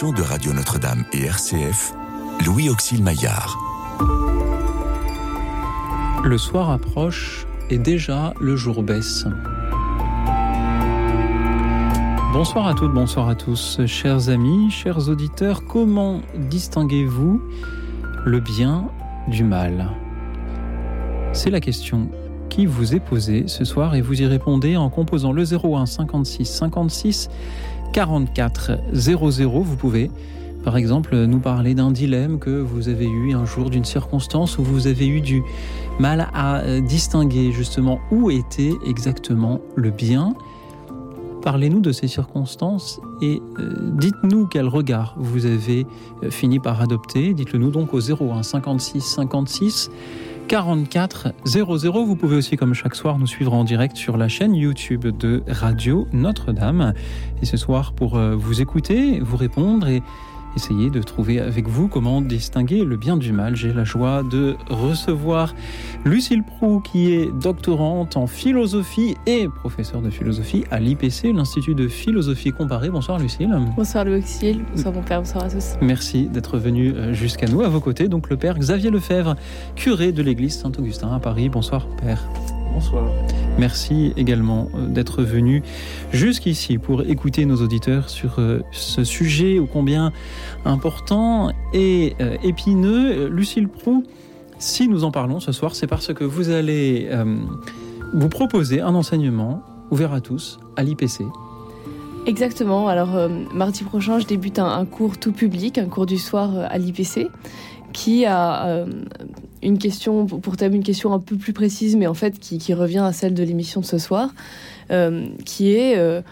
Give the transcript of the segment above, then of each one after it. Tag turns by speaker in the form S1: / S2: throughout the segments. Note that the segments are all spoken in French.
S1: de Radio Notre-Dame et RCF, Louis Auxil Maillard.
S2: Le soir approche et déjà le jour baisse. Bonsoir à toutes, bonsoir à tous, chers amis, chers auditeurs. Comment distinguez-vous le bien du mal? C'est la question qui vous est posée ce soir et vous y répondez en composant le 01 56 56 44 00. Vous pouvez par exemple nous parler d'un dilemme que vous avez eu un jour, d'une circonstance où vous avez eu du mal à distinguer justement où était exactement le bien Parlez-nous de ces circonstances et euh, dites-nous quel regard vous avez euh, fini par adopter. Dites-le nous donc au 01 56 56 44 00. Vous pouvez aussi, comme chaque soir, nous suivre en direct sur la chaîne YouTube de Radio Notre-Dame. Et ce soir, pour euh, vous écouter, vous répondre et essayer de trouver avec vous comment distinguer le bien du mal. J'ai la joie de recevoir Lucille Prou, qui est doctorante en philosophie et professeure de philosophie à l'IPC, l'Institut de philosophie comparée. Bonsoir Lucille.
S3: Bonsoir Louis bonsoir mon père, bonsoir à tous.
S2: Merci d'être venu euh, jusqu'à nous. À vos côtés, donc le père Xavier Lefebvre, curé de l'église Saint-Augustin à Paris. Bonsoir père.
S4: Bonsoir.
S2: Merci également euh, d'être venu jusqu'ici pour écouter nos auditeurs sur euh, ce sujet ô combien important et euh, épineux. Lucille Prou, si nous en parlons ce soir, c'est parce que vous allez vous proposer un enseignement ouvert à tous à l'IPC.
S3: Exactement. Alors, mardi prochain, je débute un, cours tout public, un cours du soir à l'IPC qui a euh, une question, pour thème une question un peu plus précise, mais en fait qui, revient à celle de l'émission de ce soir, euh, qui est euh,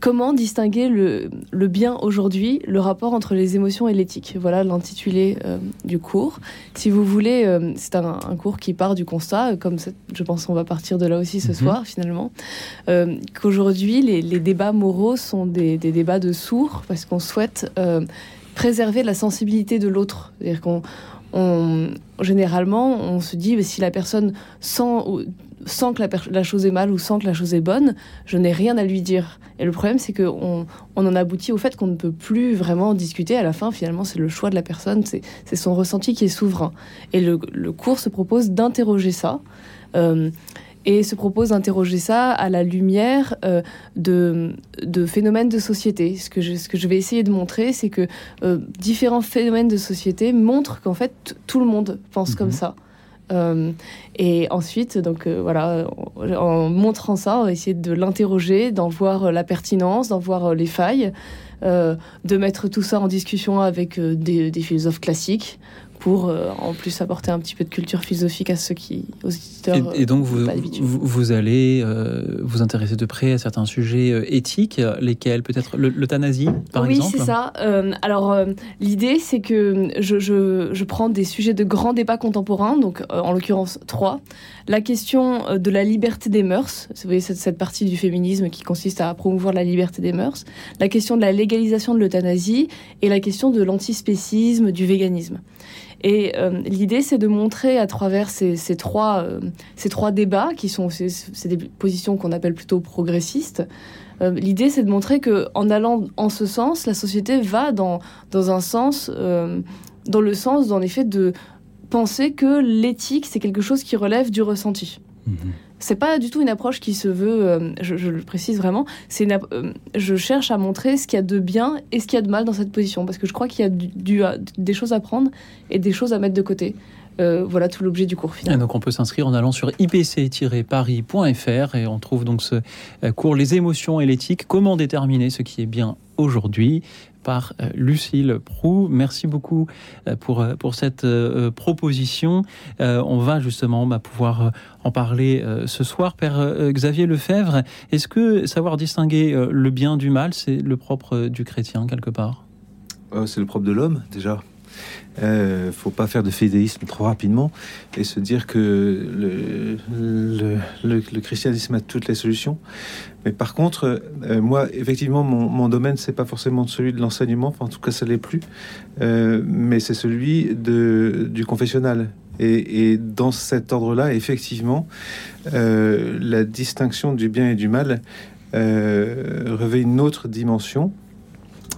S3: comment distinguer le, bien aujourd'hui, le rapport entre les émotions et l'éthique? Voilà l'intitulé du cours. Si vous voulez, c'est un, cours qui part du constat, comme je pense qu'on va partir de là aussi ce mhm. soir finalement, qu'aujourd'hui les, débats moraux sont des, des, débats de sourds parce qu'on souhaite préserver la sensibilité de l'autre. C'est-à-dire qu'on généralement, on se dit, si la personne sent, que la, chose est mal ou sent que la chose est bonne, je n'ai rien à lui dire. Et le problème, c'est qu'on on en aboutit au fait qu'on ne peut plus vraiment discuter. À la fin, finalement, c'est le choix de la personne, c'est son ressenti qui est souverain. Et le, cours se propose d'interroger ça. Euh, et se propose d'interroger ça à la lumière euh, de, de, phénomènes de société. Ce que je, ce que je vais essayer de montrer, c'est que euh, différents phénomènes de société montrent qu'en fait tout le monde pense comme mhm. ça. Euh, et ensuite, donc voilà, en, montrant ça, on va essayer de l'interroger, d'en voir la pertinence, d'en voir les failles, de mettre tout ça en discussion avec des, des philosophes classiques pour euh, en plus apporter un petit peu de culture philosophique à ceux qui, aux
S2: auditeurs. Et, donc vous, vous, allez euh, vous intéresser de près à certains sujets euh, éthiques, lesquels peut-être l'euthanasie par
S3: oui,
S2: exemple
S3: Oui, c'est ça. alors l'idée c'est que je, je, je, prends des sujets de grands débats contemporains, donc en l'occurrence trois. La question de la liberté des mœurs, vous voyez cette, cette partie du féminisme qui consiste à promouvoir la liberté des mœurs, la question de la légalisation de l'euthanasie et la question de l'antispécisme, du véganisme. Et euh, l'idée, c'est de montrer à travers ces, trois, euh, ces trois débats, qui sont c'est des positions qu'on appelle plutôt progressistes, euh, l'idée, c'est de montrer que en allant en ce sens, la société va dans, dans un sens, dans le sens, dans l'effet de penser que l'éthique, c'est quelque chose qui relève du ressenti. Mmh c'est pas du tout une approche qui se veut, euh, je, le précise vraiment, c'est euh, je cherche à montrer ce qu'il y a de bien et ce qu'il y a de mal dans cette position, parce que je crois qu'il y a du, des choses à prendre et des choses à mettre de côté. Euh, voilà tout l'objet du cours final.
S2: on peut s'inscrire en allant sur ipc-paris.fr et on trouve donc ce cours Les émotions et l'éthique, comment déterminer ce qui est bien aujourd'hui par euh, Lucille Prou. Merci beaucoup euh, pour, euh, pour cette proposition. On va justement bah, pouvoir en parler ce soir. Père Xavier Lefebvre, est-ce que savoir distinguer le bien du mal, c'est le propre du chrétien quelque part?
S4: C'est le propre de l'homme déjà. Euh, faut pas faire de fédéisme trop rapidement et se dire que le, christianisme a toutes les solutions. Mais par contre, euh, moi, effectivement, mon, mon domaine, c'est pas forcément celui de l'enseignement, enfin, en tout cas, ça l'est plus, euh, mais c'est celui du confessionnal. Et, dans cet ordre-là, effectivement, la distinction du bien et du mal revêt une autre dimension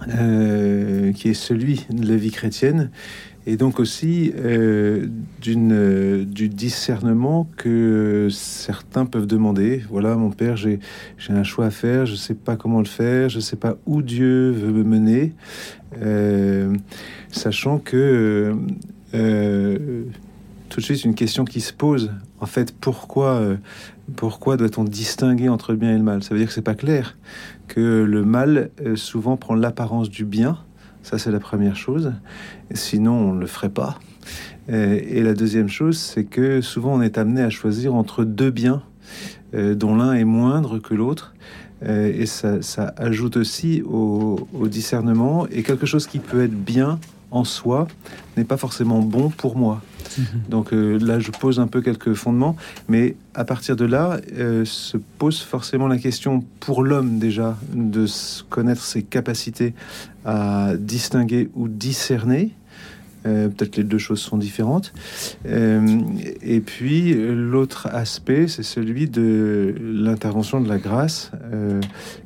S4: qui est celui de la vie chrétienne, et donc aussi euh, d'une, du discernement que certains peuvent demander. Voilà, mon père, j'ai, un choix à faire, je ne sais pas comment le faire, je ne sais pas où Dieu veut me mener, euh, sachant que euh, tout de suite une question qui se pose. En fait, pourquoi, pourquoi doit-on distinguer entre le bien et le mal? Ça veut dire que c'est pas clair, que le mal souvent prend l'apparence du bien ça, c'est la première chose. Sinon, on ne le ferait pas. Et la deuxième chose, c'est que souvent, on est amené à choisir entre deux biens, euh, dont l'un est moindre que l'autre. Euh, et ça, ajoute aussi au, discernement. Et quelque chose qui peut être bien en soi n'est pas forcément bon pour moi. Mhm. Donc euh, là, je pose un peu quelques fondements, mais à partir de là, euh, se pose forcément la question pour l'homme déjà de connaître ses capacités à distinguer ou discerner. Euh, peut-être les deux choses sont différentes. et puis l'autre aspect, c'est celui de l'intervention de la grâce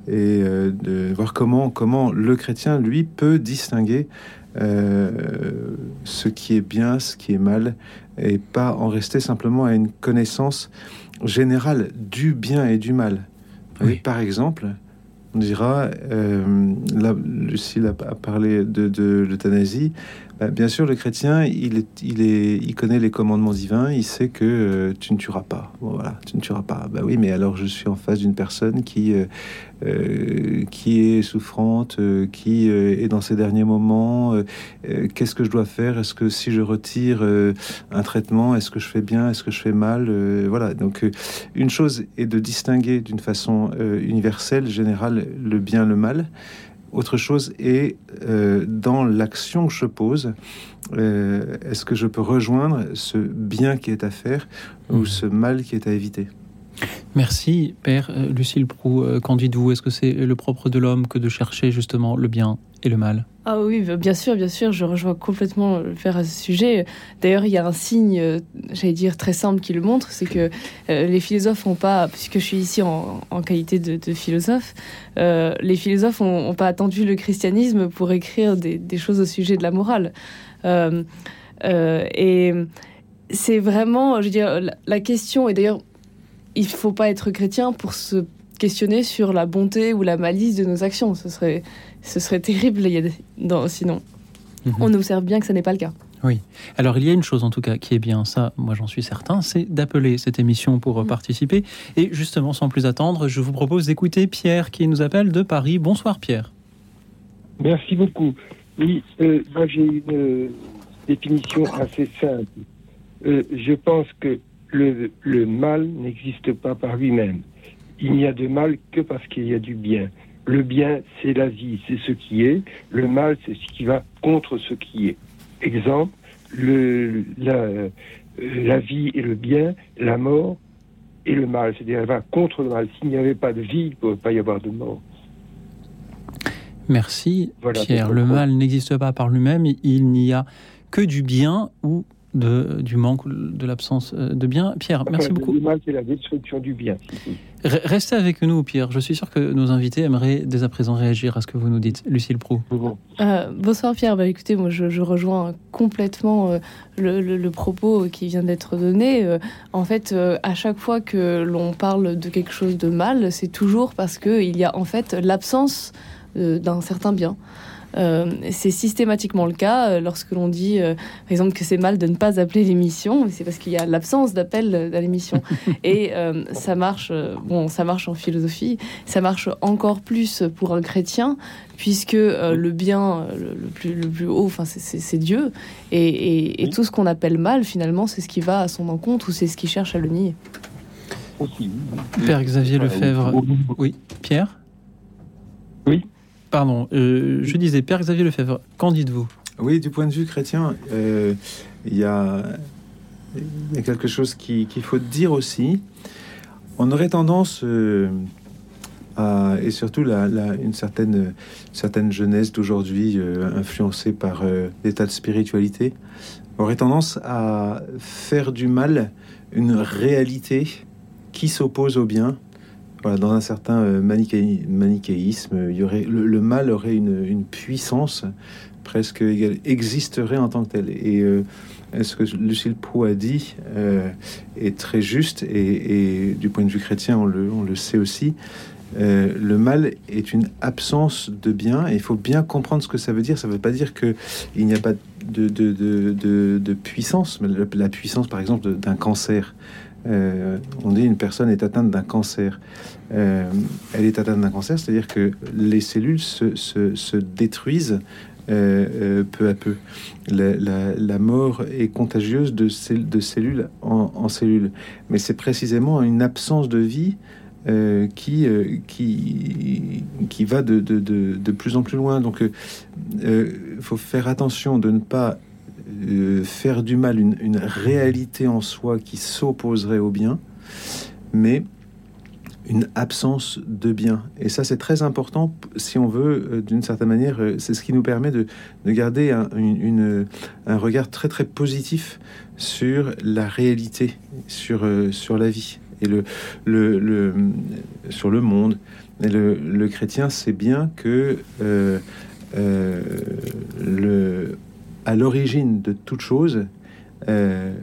S4: et de voir comment, comment le chrétien, lui, peut distinguer ce qui est bien, ce qui est mal, et pas en rester simplement à une connaissance générale du bien et du mal. par exemple, on dira, euh, là, Lucille a, parlé de, de l'euthanasie, bah, bien sûr, le chrétien, il, est, il, est, il connaît les commandements divins, il sait que euh, tu ne tueras pas. voilà, tu ne tueras pas. Bah oui, mais alors je suis en face d'une personne qui, euh, euh, qui est souffrante, qui est dans ses derniers moments. Qu'est-ce que je dois faire? Est-ce que si je retire un traitement, est-ce que je fais bien? Est-ce que je fais mal? Voilà, donc une chose est de distinguer d'une façon universelle, générale, le bien, le mal. Autre chose est euh, dans l'action que je pose, euh, est-ce que je peux rejoindre ce bien qui est à faire ou mmh. ce mal qui est à éviter?
S2: Merci, Père. Euh, Lucille Prou, qu'en dites-vous? Est-ce que c'est le propre de l'homme que de chercher justement le bien? Le mal
S3: ah oui, bah, bien sûr, bien sûr, je rejoins complètement le père à ce sujet. D'ailleurs, il y a un signe, j'allais dire, très simple qui le montre, c'est que les philosophes n'ont pas, puisque je suis ici en, qualité de, philosophe, les philosophes n'ont pas attendu le christianisme pour écrire des, choses au sujet de la morale. et c'est vraiment, je veux dire, la question, et d'ailleurs, il ne faut pas être chrétien pour se questionner sur la bonté ou la malice de nos actions. Ce serait, ce serait terrible sinon. Mhm. On observe bien que ce n'est pas le cas.
S2: Oui. Alors il y a une chose en tout cas qui est bien, ça, moi j'en suis certain, c'est d'appeler cette émission pour mhm. participer. Et justement, sans plus attendre, je vous propose d'écouter Pierre qui nous appelle de Paris. Bonsoir Pierre.
S5: Merci beaucoup. Oui, euh, moi j'ai une euh, définition assez simple. Euh, je pense que le, le mal n'existe pas par lui-même. Il n'y a de mal que parce qu'il y a du bien. Le bien, c'est la vie, c'est ce qui est. Le mal, c'est ce qui va contre ce qui est. Exemple, le, la, la vie et le bien, la mort et le mal. C'est-à-dire, elle va contre le mal. S'il n'y avait pas de vie, il ne pourrait pas y avoir de mort.
S2: Merci, Pierre. Le mal n'existe pas par lui-même. Il n'y a que du bien ou de, du manque, de l'absence euh, de bien. Pierre, merci beaucoup.
S5: Le mal, c'est la destruction du bien.
S2: Restez avec nous, Pierre. Je suis sûr que nos invités aimeraient dès à présent réagir à ce que vous nous dites. Lucille Prou.
S3: Euh, bonsoir, Pierre. Bah, écoutez, moi, je, rejoins complètement euh, le, propos qui vient d'être donné. en fait, à chaque fois que l'on parle de quelque chose de mal, c'est toujours parce qu'il y a en fait l'absence d'un certain bien. Euh, c'est systématiquement le cas euh, lorsque l'on dit, euh, par exemple, que c'est mal de ne pas appeler l'émission. C'est parce qu'il y a l'absence d'appel à l'émission. Et ça marche. bon, ça marche en philosophie. Ça marche encore plus pour un chrétien, puisque le bien le, plus, le plus haut, enfin, c'est Dieu. Et, tout ce qu'on appelle mal, finalement, c'est ce qui va à son encontre ou c'est ce qui cherche à le nier.
S2: Père Xavier Lefebvre. Oui, Pierre?
S5: Oui.
S2: Pardon, euh, je disais, Père Xavier Lefebvre, qu'en dites-vous?
S4: Oui, du point de vue chrétien, euh, il y, a, quelque chose qu'il faut dire aussi. On aurait tendance, euh, et surtout une certaine, certaine jeunesse d'aujourd'hui, influencée par l'état de spiritualité, aurait tendance à faire du mal une réalité qui s'oppose au bien Voilà, dans un certain euh, manichéisme, le, mal aurait une, puissance presque égale, existerait en tant que tel. Et euh, ce que Lucille Prou a dit euh, est très juste, et, du point de vue chrétien, on le, sait aussi. le mal est une absence de bien, et il faut bien comprendre ce que ça veut dire. Ça ne veut pas dire qu'il n'y a pas de puissance, mais la puissance, par exemple, d'un cancer. Euh, on dit une personne est atteinte d'un cancer. Euh, elle est atteinte d'un cancer, c'est-à-dire que les cellules se, détruisent euh, peu à peu. La, mort est contagieuse de, de cellules en, cellules. Mais c'est précisément une absence de vie qui, qui, qui va de, de, plus en plus loin. Donc il faut faire attention de ne pas euh, faire du mal une, réalité en soi qui s'opposerait au bien, mais une absence de bien. Et ça, c'est très important si on veut, euh, d'une certaine manière, euh, c'est ce qui nous permet de, garder un, regard très très positif sur la réalité, sur, sur la vie et le, le, sur le monde. Le, chrétien sait bien que le, à l'origine de toute chose, euh,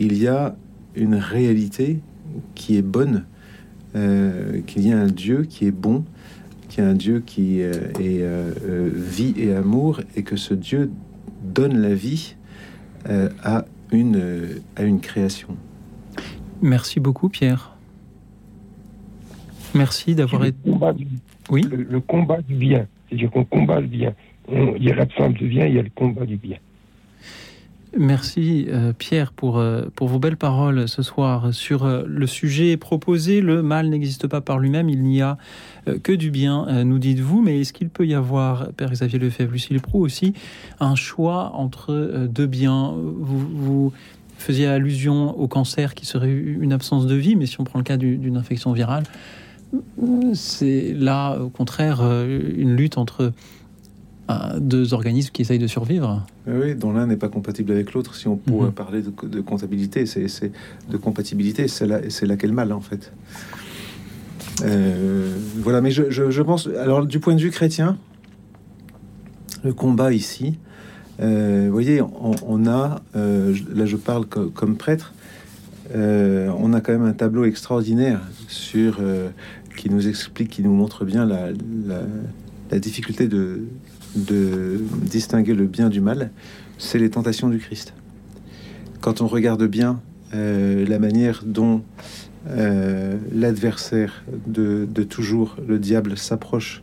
S4: il y a une réalité qui est bonne, euh, qu'il y a un Dieu qui est bon, qu'il y a un Dieu qui euh, est vie et amour, et que ce Dieu donne la vie à, une, à une création.
S2: Merci beaucoup, Pierre. Merci d'avoir été.
S5: Oui. le combat du bien, c'est-à-dire qu'on combat le bien il y a l'absence de bien, il y a le combat du bien.
S2: Merci euh, Pierre pour, euh, pour vos belles paroles ce soir sur euh, le sujet proposé. Le mal n'existe pas par lui-même, il n'y a que du bien, nous dites-vous. Mais est-ce qu'il peut y avoir, Père Xavier Lefebvre, Lucille Prou aussi, un choix entre deux biens? Vous, faisiez allusion au cancer qui serait une absence de vie, mais si on prend le cas d'une infection virale, c'est là au contraire une lutte entre deux organismes qui essayent de survivre.
S4: Oui, dont l'un n'est pas compatible avec l'autre. Si on pourrait mhm. parler de, comptabilité, c'est de compatibilité, c'est là, c'est laquelle mal en fait. Euh, voilà, mais je, pense. Alors, du point de vue chrétien, le combat ici, euh, vous voyez, on, a, euh, là je parle comme prêtre, on a quand même un tableau extraordinaire sur qui nous explique, qui nous montre bien la, la difficulté de, de distinguer le bien du mal, c'est les tentations du Christ. Quand on regarde bien euh, la manière dont euh, l'adversaire de, toujours, le diable, s'approche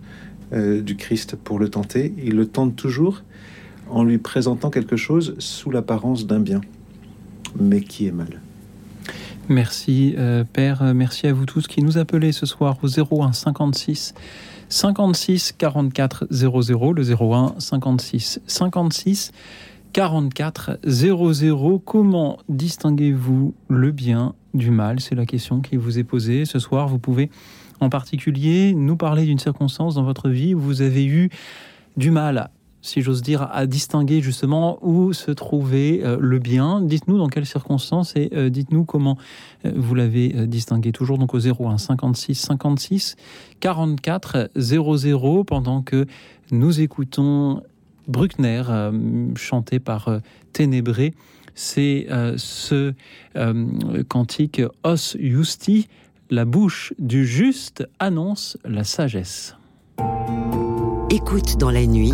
S4: euh, du Christ pour le tenter, il le tente toujours en lui présentant quelque chose sous l'apparence d'un bien, mais qui est mal.
S2: Merci Père, merci à vous tous qui nous appelez ce soir au 01 56 56 44 00, le 01 56 56 44 00. Comment distinguez-vous le bien du mal? C'est la question qui vous est posée ce soir. Vous pouvez en particulier nous parler d'une circonstance dans votre vie où vous avez eu du mal si j'ose dire, à distinguer justement où se trouvait euh, le bien. Dites-nous dans quelles circonstances et euh, dites-nous comment euh, vous l'avez distingué. Toujours donc au 01 56 56 44 00 pendant que nous écoutons Bruckner chanté par Ténébré. C'est ce cantique Os Justi, la bouche du juste annonce la sagesse.
S6: Écoute dans la nuit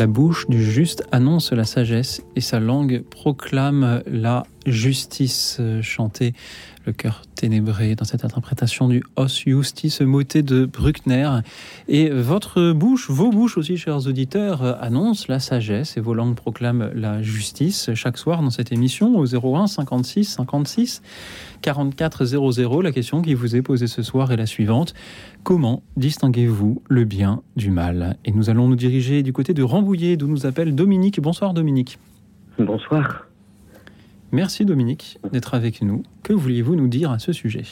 S2: La bouche du juste annonce la sagesse et sa langue proclame la justice. Chantée le cœur ténébré dans cette interprétation du Os Justice moté de Bruckner. Et votre bouche, vos bouches aussi, chers auditeurs, annoncent la sagesse et vos langues proclament la justice chaque soir dans cette émission au 01 56 56 44 00. La question qui vous est posée ce soir est la suivante. Comment distinguez-vous le bien du mal Et nous allons nous diriger du côté de Rambouillet, d'où nous appelle Dominique. Bonsoir Dominique.
S7: Bonsoir.
S2: Merci Dominique d'être avec nous. Que vouliez-vous nous dire à ce sujet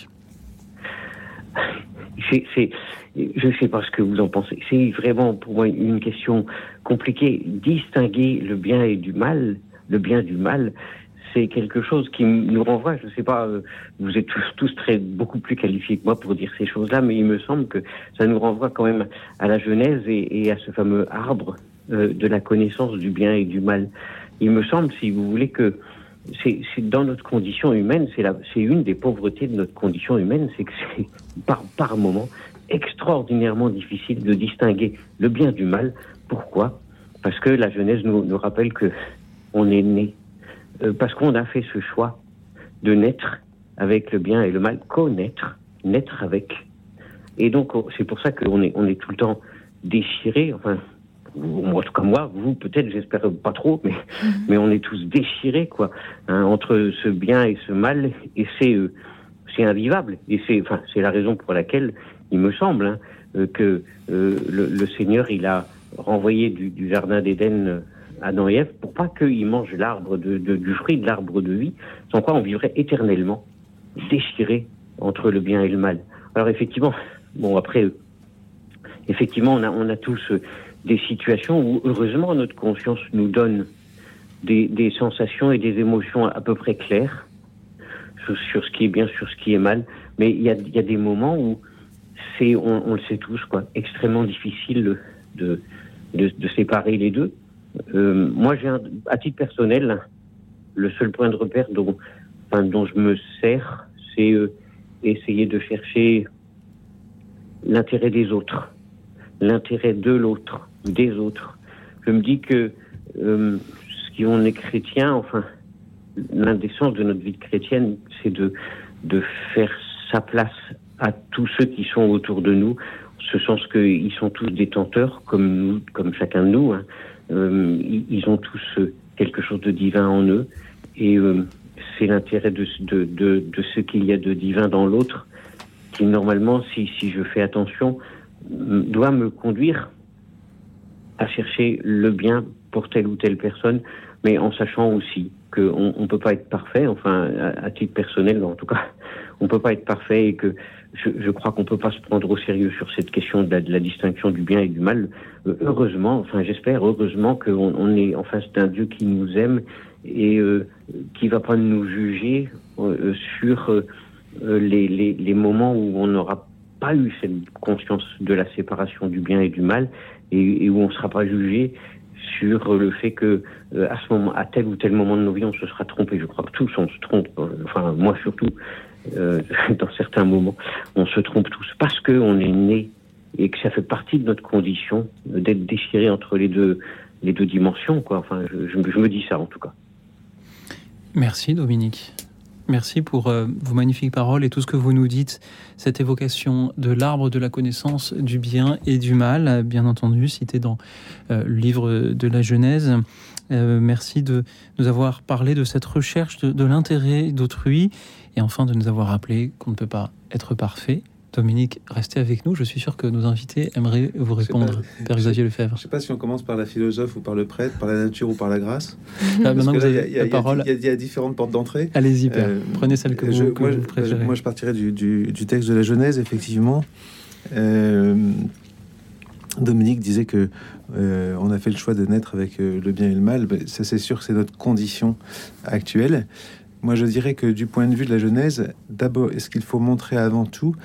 S7: c'est, Je ne sais pas ce que vous en pensez. C'est vraiment pour moi une question compliquée. Distinguer le bien et du mal, le bien du mal, c'est quelque chose qui nous renvoie, je ne sais pas, euh, vous êtes tous, très beaucoup plus qualifiés que moi pour dire ces choses-là, mais il me semble que ça nous renvoie quand même à la Genèse et, à ce fameux arbre euh, de la connaissance du bien et du mal. Il me semble, si vous voulez, que c'est dans notre condition humaine, c'est une des pauvretés de notre condition humaine, c'est que c'est par, par moment extraordinairement difficile de distinguer le bien du mal. Pourquoi? Parce que la Genèse nous, nous rappelle que on est né, euh, parce qu'on a fait ce choix de naître avec le bien et le mal, connaître, naître avec. Et donc c'est pour ça qu'on est, on est tout le temps déchiré, enfin en tout cas moi, vous peut-être, j'espère pas trop, mais, mhm. mais on est tous déchirés, quoi, hein, entre ce bien et ce mal, et c'est euh, c'est invivable. Et c'est enfin, c'est la raison pour laquelle il me semble hein, euh, que euh, le, Seigneur, il a renvoyé du, jardin d'Éden Adam et Ève pour pas qu'ils mangent l'arbre de, du fruit de l'arbre de vie, sans quoi on vivrait éternellement déchirés entre le bien et le mal. Alors effectivement, bon après, effectivement, on a, on a tous des situations où, heureusement, notre conscience nous donne des, des sensations et des émotions à peu près claires sur, ce qui est bien, sur ce qui est mal. Mais il y a, y a, des moments où c'est, on, on, le sait tous, quoi, extrêmement difficile de, de, de séparer les deux. Euh, moi, j'ai à titre personnel, le seul point de repère dont, enfin, dont je me sers, c'est euh, essayer de chercher l'intérêt des autres, l'intérêt de l'autre, des autres. Je me dis que euh, si on est chrétien, enfin, l'un des sens de notre vie chrétienne, c'est de, de faire sa place à tous ceux qui sont autour de nous, ce sens qu'ils sont tous détenteurs, comme nous, comme chacun de nous. Hein. Euh, ils ont tous quelque chose de divin en eux, et euh, c'est l'intérêt de, ce qu'il y a de divin dans l'autre, qui normalement, si, je fais attention, doit me conduire à chercher le bien pour telle ou telle personne, mais en sachant aussi qu'on ne peut pas être parfait, enfin à, titre personnel en tout cas, on peut pas être parfait et que je, crois qu'on ne peut pas se prendre au sérieux sur cette question de la, distinction du bien et du mal. Euh, heureusement, enfin j'espère heureusement qu'on on est en face d'un Dieu qui nous aime et euh, qui va pas nous juger euh, sur euh, les, moments où on n'aura pas eu cette conscience de la séparation du bien et du mal et, où on ne sera pas jugé sur le fait que à ce moment, à tel ou tel moment de nos vies, on se sera trompé. Je crois que tous on se trompe. Enfin, moi surtout, euh, dans certains moments, on se trompe tous parce que on est né et que ça fait partie de notre condition d'être déchiré entre les deux les deux dimensions. Enfin, je, me dis ça en tout cas.
S2: Merci Dominique. Merci pour euh, vos magnifiques paroles et tout ce que vous nous dites. Cette évocation de l'arbre de la connaissance du bien et du mal, bien entendu, cité dans euh, le livre de la Genèse. Merci de nous avoir parlé de cette recherche de l'intérêt d'autrui et enfin de nous avoir rappelé qu'on ne peut pas être parfait, Dominique, restez avec nous. Je suis sûr que nos invités aimeraient vous répondre, Père Xavier Lefebvre.
S4: Je ne sais pas si on commence par la philosophe ou par le prêtre, par la nature ou par la grâce.
S2: Ah, maintenant que vous avez la parole.
S4: Il y, a différentes portes d'entrée.
S2: Allez-y, Père. Euh, Prenez celle que, vous,
S4: moi,
S2: préférez.
S4: Moi, je partirais du, texte de la Genèse, effectivement. Euh, Dominique disait que euh, on a fait le choix de naître avec le bien et le mal. Ben, ça, c'est sûr que c'est notre condition actuelle. Moi, je dirais que du point de vue de la Genèse, d'abord, ce qu'il faut montrer avant tout,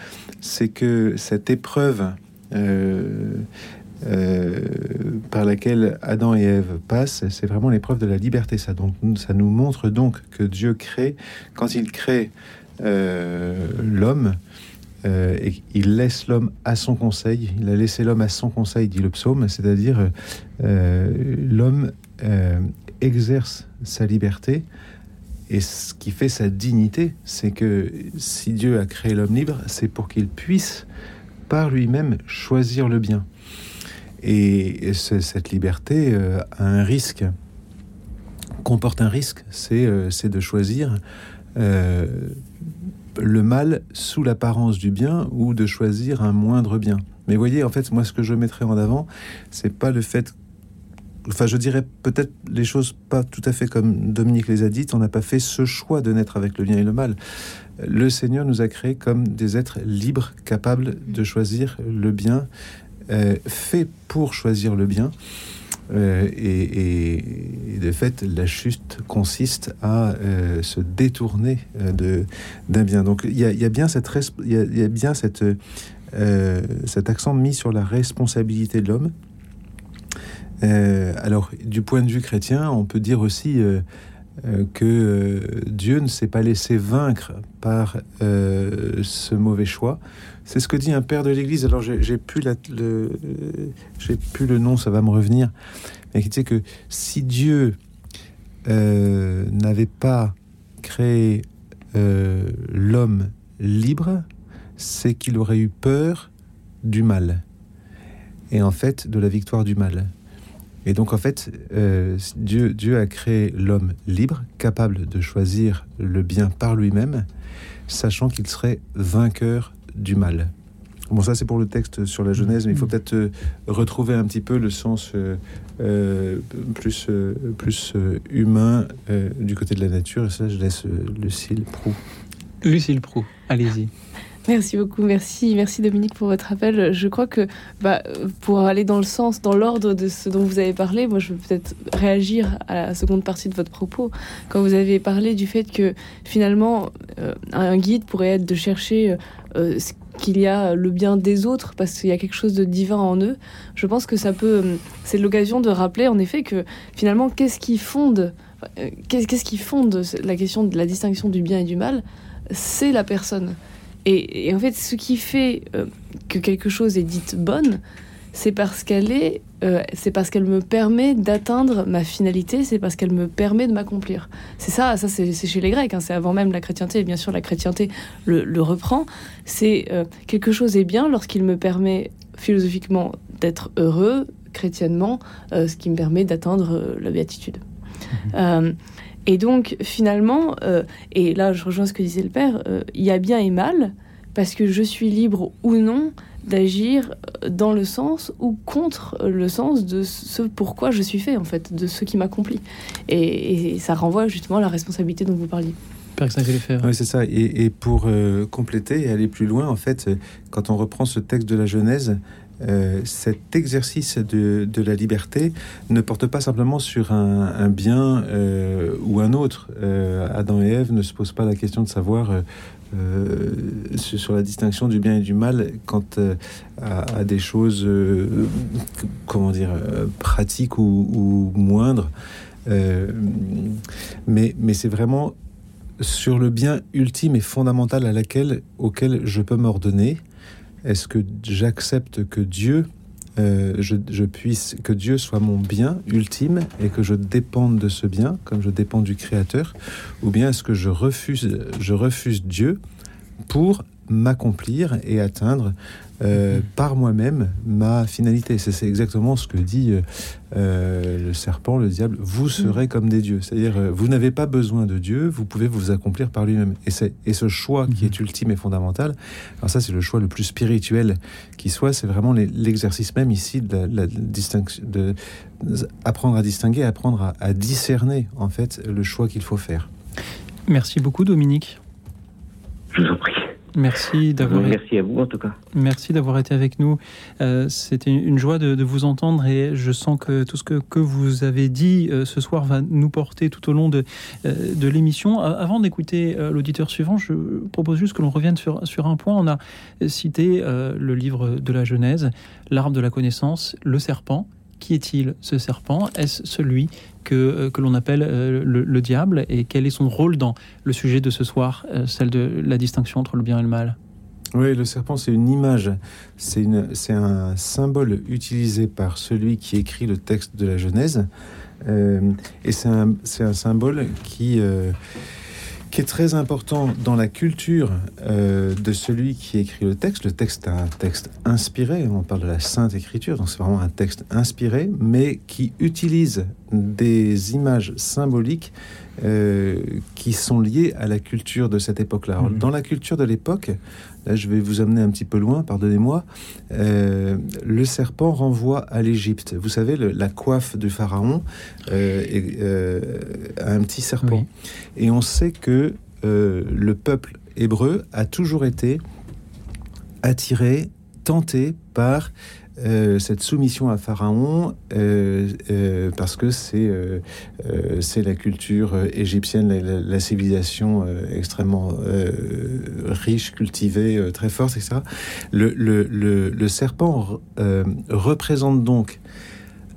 S4: c'est que cette épreuve euh, euh, par laquelle Adam et Ève passent, c'est vraiment l'épreuve de la liberté. Ça, donc, ça nous montre donc que Dieu crée, quand il crée euh, l'homme, et il laisse l'homme à son conseil. Il a laissé l'homme à son conseil, dit le psaume, c'est-à-dire l'homme exerce sa liberté. Et ce qui fait sa dignité, c'est que si Dieu a créé l'homme libre, c'est pour qu'il puisse par lui-même choisir le bien. Et cette liberté a un risque, comporte un risque, c'est de choisir le mal sous l'apparence du bien ou de choisir un moindre bien. Mais voyez, en fait, moi, ce que je mettrais en avant, c'est pas le fait. Enfin, je dirais peut-être les choses pas tout à fait comme Dominique les a dites. On n'a pas fait ce choix de naître avec le bien et le mal. Le Seigneur nous a créés comme des êtres libres, capables de choisir le bien, euh, fait pour choisir le bien. Euh, et, de fait, la chute consiste à euh, se détourner euh, d'un bien. Donc il y, a, bien, cette, y a, bien cette, cet accent mis sur la responsabilité de l'homme. Alors, du point de vue chrétien, on peut dire aussi que Dieu ne s'est pas laissé vaincre par ce mauvais choix. C'est ce que dit un père de l'Église. Alors j'ai plus le plus le nom, ça va me revenir. Mais qui disait que si Dieu euh, n'avait pas créé euh, l'homme libre, c'est qu'il aurait eu peur du mal. Et en fait, de la victoire du mal. Et donc en fait, euh, Dieu, a créé l'homme libre, capable de choisir le bien par lui-même, sachant qu'il serait vainqueur du mal. Bon, ça c'est pour le texte sur la Genèse, mais il faut peut-être euh, retrouver un petit peu le sens euh, plus, plus humain du côté de la nature. Et ça, je laisse Lucille Prou.
S2: Lucille Prou, allez-y.
S3: Merci beaucoup, merci, merci Dominique pour votre appel. Je crois que bah, pour aller dans le sens, dans l'ordre de ce dont vous avez parlé, moi je veux peut-être réagir à la seconde partie de votre propos. Quand vous avez parlé du fait que finalement un guide pourrait être de chercher euh, qu'il y a le bien des autres parce qu'il y a quelque chose de divin en eux. Je pense que ça peut, euh, c'est l'occasion de rappeler en effet que finalement, qu'est-ce qui fonde, euh, qu'est-ce qui fonde la question de la distinction du bien et du mal, c'est la personne. Et, en fait, ce qui fait que quelque chose est dite bonne, c'est parce qu'elle est, euh, c'est parce qu'elle me permet d'atteindre ma finalité, c'est parce qu'elle me permet de m'accomplir. C'est ça, ça c'est chez les Grecs, hein, c'est avant même la chrétienté, et bien sûr la chrétienté le, reprend. C'est euh, quelque chose est bien lorsqu'il me permet philosophiquement d'être heureux, chrétiennement, euh, ce qui me permet d'atteindre la béatitude. Mhm. Et donc finalement, et là je rejoins ce que disait le Père, il y a bien et mal, parce que je suis libre ou non d'agir dans le sens ou contre le sens de ce pourquoi je suis fait, en fait, de ce qui m'accomplit. Et, ça renvoie justement à la responsabilité dont vous parliez.
S4: Oui, c'est ça. Et, pour euh, compléter et aller plus loin, en fait, quand on reprend ce texte de la Genèse, euh, cet exercice de, la liberté ne porte pas simplement sur un, bien euh, ou un autre. Adam et Ève ne se posent pas la question de savoir euh, sur la distinction du bien et du mal quant euh, à, des choses, euh, comment dire, pratiques ou, moindres. mais mais c'est vraiment sur le bien ultime et fondamental à laquelle, auquel je peux m'ordonner. Est-ce que j'accepte que Dieu euh, que Dieu soit mon bien ultime et que je dépende de ce bien, comme je dépends du Créateur, ou bien est-ce que je refuse Dieu pour m'accomplir et atteindre euh, mhm. par moi-même ma finalité. C'est exactement ce que dit euh, euh, le serpent, le diable. Vous mhm. serez comme des dieux. C'est-à-dire, vous n'avez pas besoin de Dieu, vous pouvez vous accomplir par lui-même. Et, et ce choix qui mhm. est ultime et fondamental, alors ça c'est le choix le plus spirituel qui soit, c'est vraiment l'exercice même ici de la, distinction, de, apprendre à distinguer, apprendre à, à discerner en fait le choix qu'il faut faire.
S2: Merci beaucoup Dominique.
S7: Je vous en prie.
S2: Merci d'avoir.
S7: Merci à vous en tout cas.
S2: Merci d'avoir été avec nous. Euh, C'était une joie de, vous entendre et je sens que tout ce que, que vous avez dit euh, ce soir va nous porter tout au long de, euh, de l'émission. Avant d'écouter l'auditeur suivant, je propose juste que l'on revienne sur, sur un point. On a cité le livre de la Genèse, l'arbre de la connaissance, le serpent. Qui est-il ce serpent? Est-ce celui que, euh, que l'on appelle euh, le, diable? Et quel est son rôle dans le sujet de ce soir, euh, celle de la distinction entre le bien et le mal?
S4: Oui, le serpent, c'est une image, c'est un symbole utilisé par celui qui écrit le texte de la Genèse. Et c'est un, un, symbole qui, qui est très important dans la culture euh, de celui qui écrit le texte. Le texte est un texte inspiré, on parle de la Sainte Écriture, donc c'est vraiment un texte inspiré, mais qui utilise des images symboliques euh, qui sont liées à la culture de cette époque-là. Mhm. Dans la culture de l'époque, là je vais vous amener un petit peu loin, pardonnez-moi, euh, le serpent renvoie à l'Égypte. Vous savez, la coiffe du pharaon euh, est, a un petit serpent. Et on sait que le peuple hébreu a toujours été attiré, tenté par euh, cette soumission à Pharaon euh, euh, parce que c'est c'est la culture égyptienne, la, civilisation extrêmement riche, cultivée, très forte, etc. Le, le, le, serpent représente donc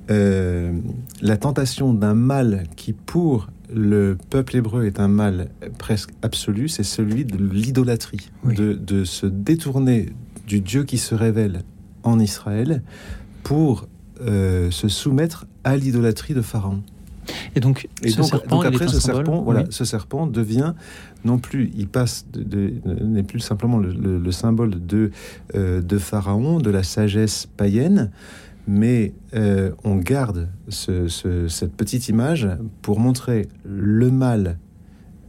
S4: la tentation d'un mal qui, pour le peuple hébreu, est un mal presque absolu, c'est celui de l'idolâtrie, de, de se détourner du Dieu qui se révèle en Israël pour euh, se soumettre à l'idolâtrie de Pharaon.
S2: Et donc, ce serpent,
S4: après, ce serpent, voilà, ce serpent devient non plus, il passe de, n'est plus simplement le, symbole de euh, de Pharaon, de la sagesse païenne, mais euh, on garde cette petite image pour montrer le mal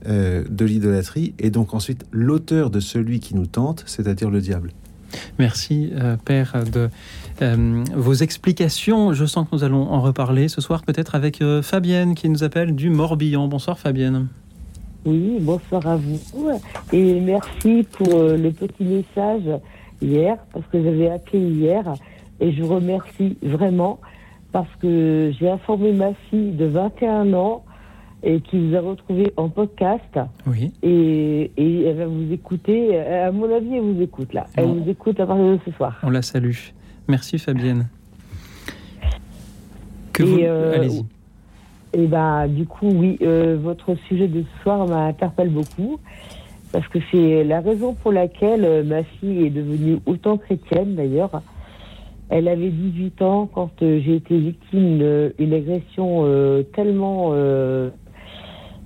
S4: de l'idolâtrie et donc ensuite l'auteur de celui qui nous tente, c'est-à-dire le diable.
S2: Merci, euh, Père, de euh, vos explications. Je sens que nous allons en reparler ce soir, peut-être avec euh, Fabienne qui nous appelle du Morbihan. Bonsoir, Fabienne.
S8: Oui, bonsoir à vous. Et merci pour le petit message hier, parce que j'avais appelé hier. Et je vous remercie vraiment, parce que j'ai informé ma fille de 21 ans et qui vous a retrouvé en podcast.
S2: Oui.
S8: Et, et, elle va vous écouter. À mon avis, elle vous écoute là. Elle vous écoute à partir de ce soir.
S2: On la salue. Merci Fabienne. Que vous... Euh, Allez-y.
S8: Et bah, du coup, oui, euh, votre sujet de ce soir m'interpelle beaucoup. Parce que c'est la raison pour laquelle euh, ma fille est devenue autant chrétienne d'ailleurs. Elle avait 18 ans quand j'ai été victime d'une agression tellement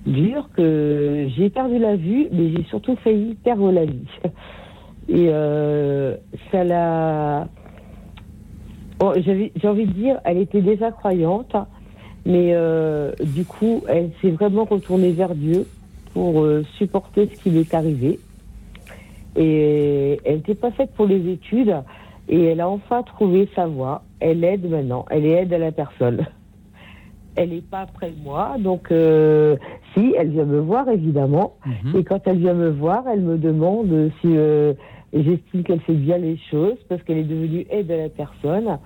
S8: dur que j'ai perdu la vue, mais j'ai surtout failli perdre la vie. Et euh, ça l'a. j'ai envie de dire, elle était déjà croyante, mais euh, du coup, elle s'est vraiment retournée vers Dieu pour euh, supporter ce qui lui est arrivé. Et elle n'était pas faite pour les études, et elle a enfin trouvé sa voie. Elle aide maintenant, elle aide à la personne elle n'est pas près de moi, donc euh, si, elle vient me voir évidemment. Mhm. Et quand elle vient me voir, elle me demande si euh, j'estime qu'elle fait bien les choses parce qu'elle est devenue aide à la personne.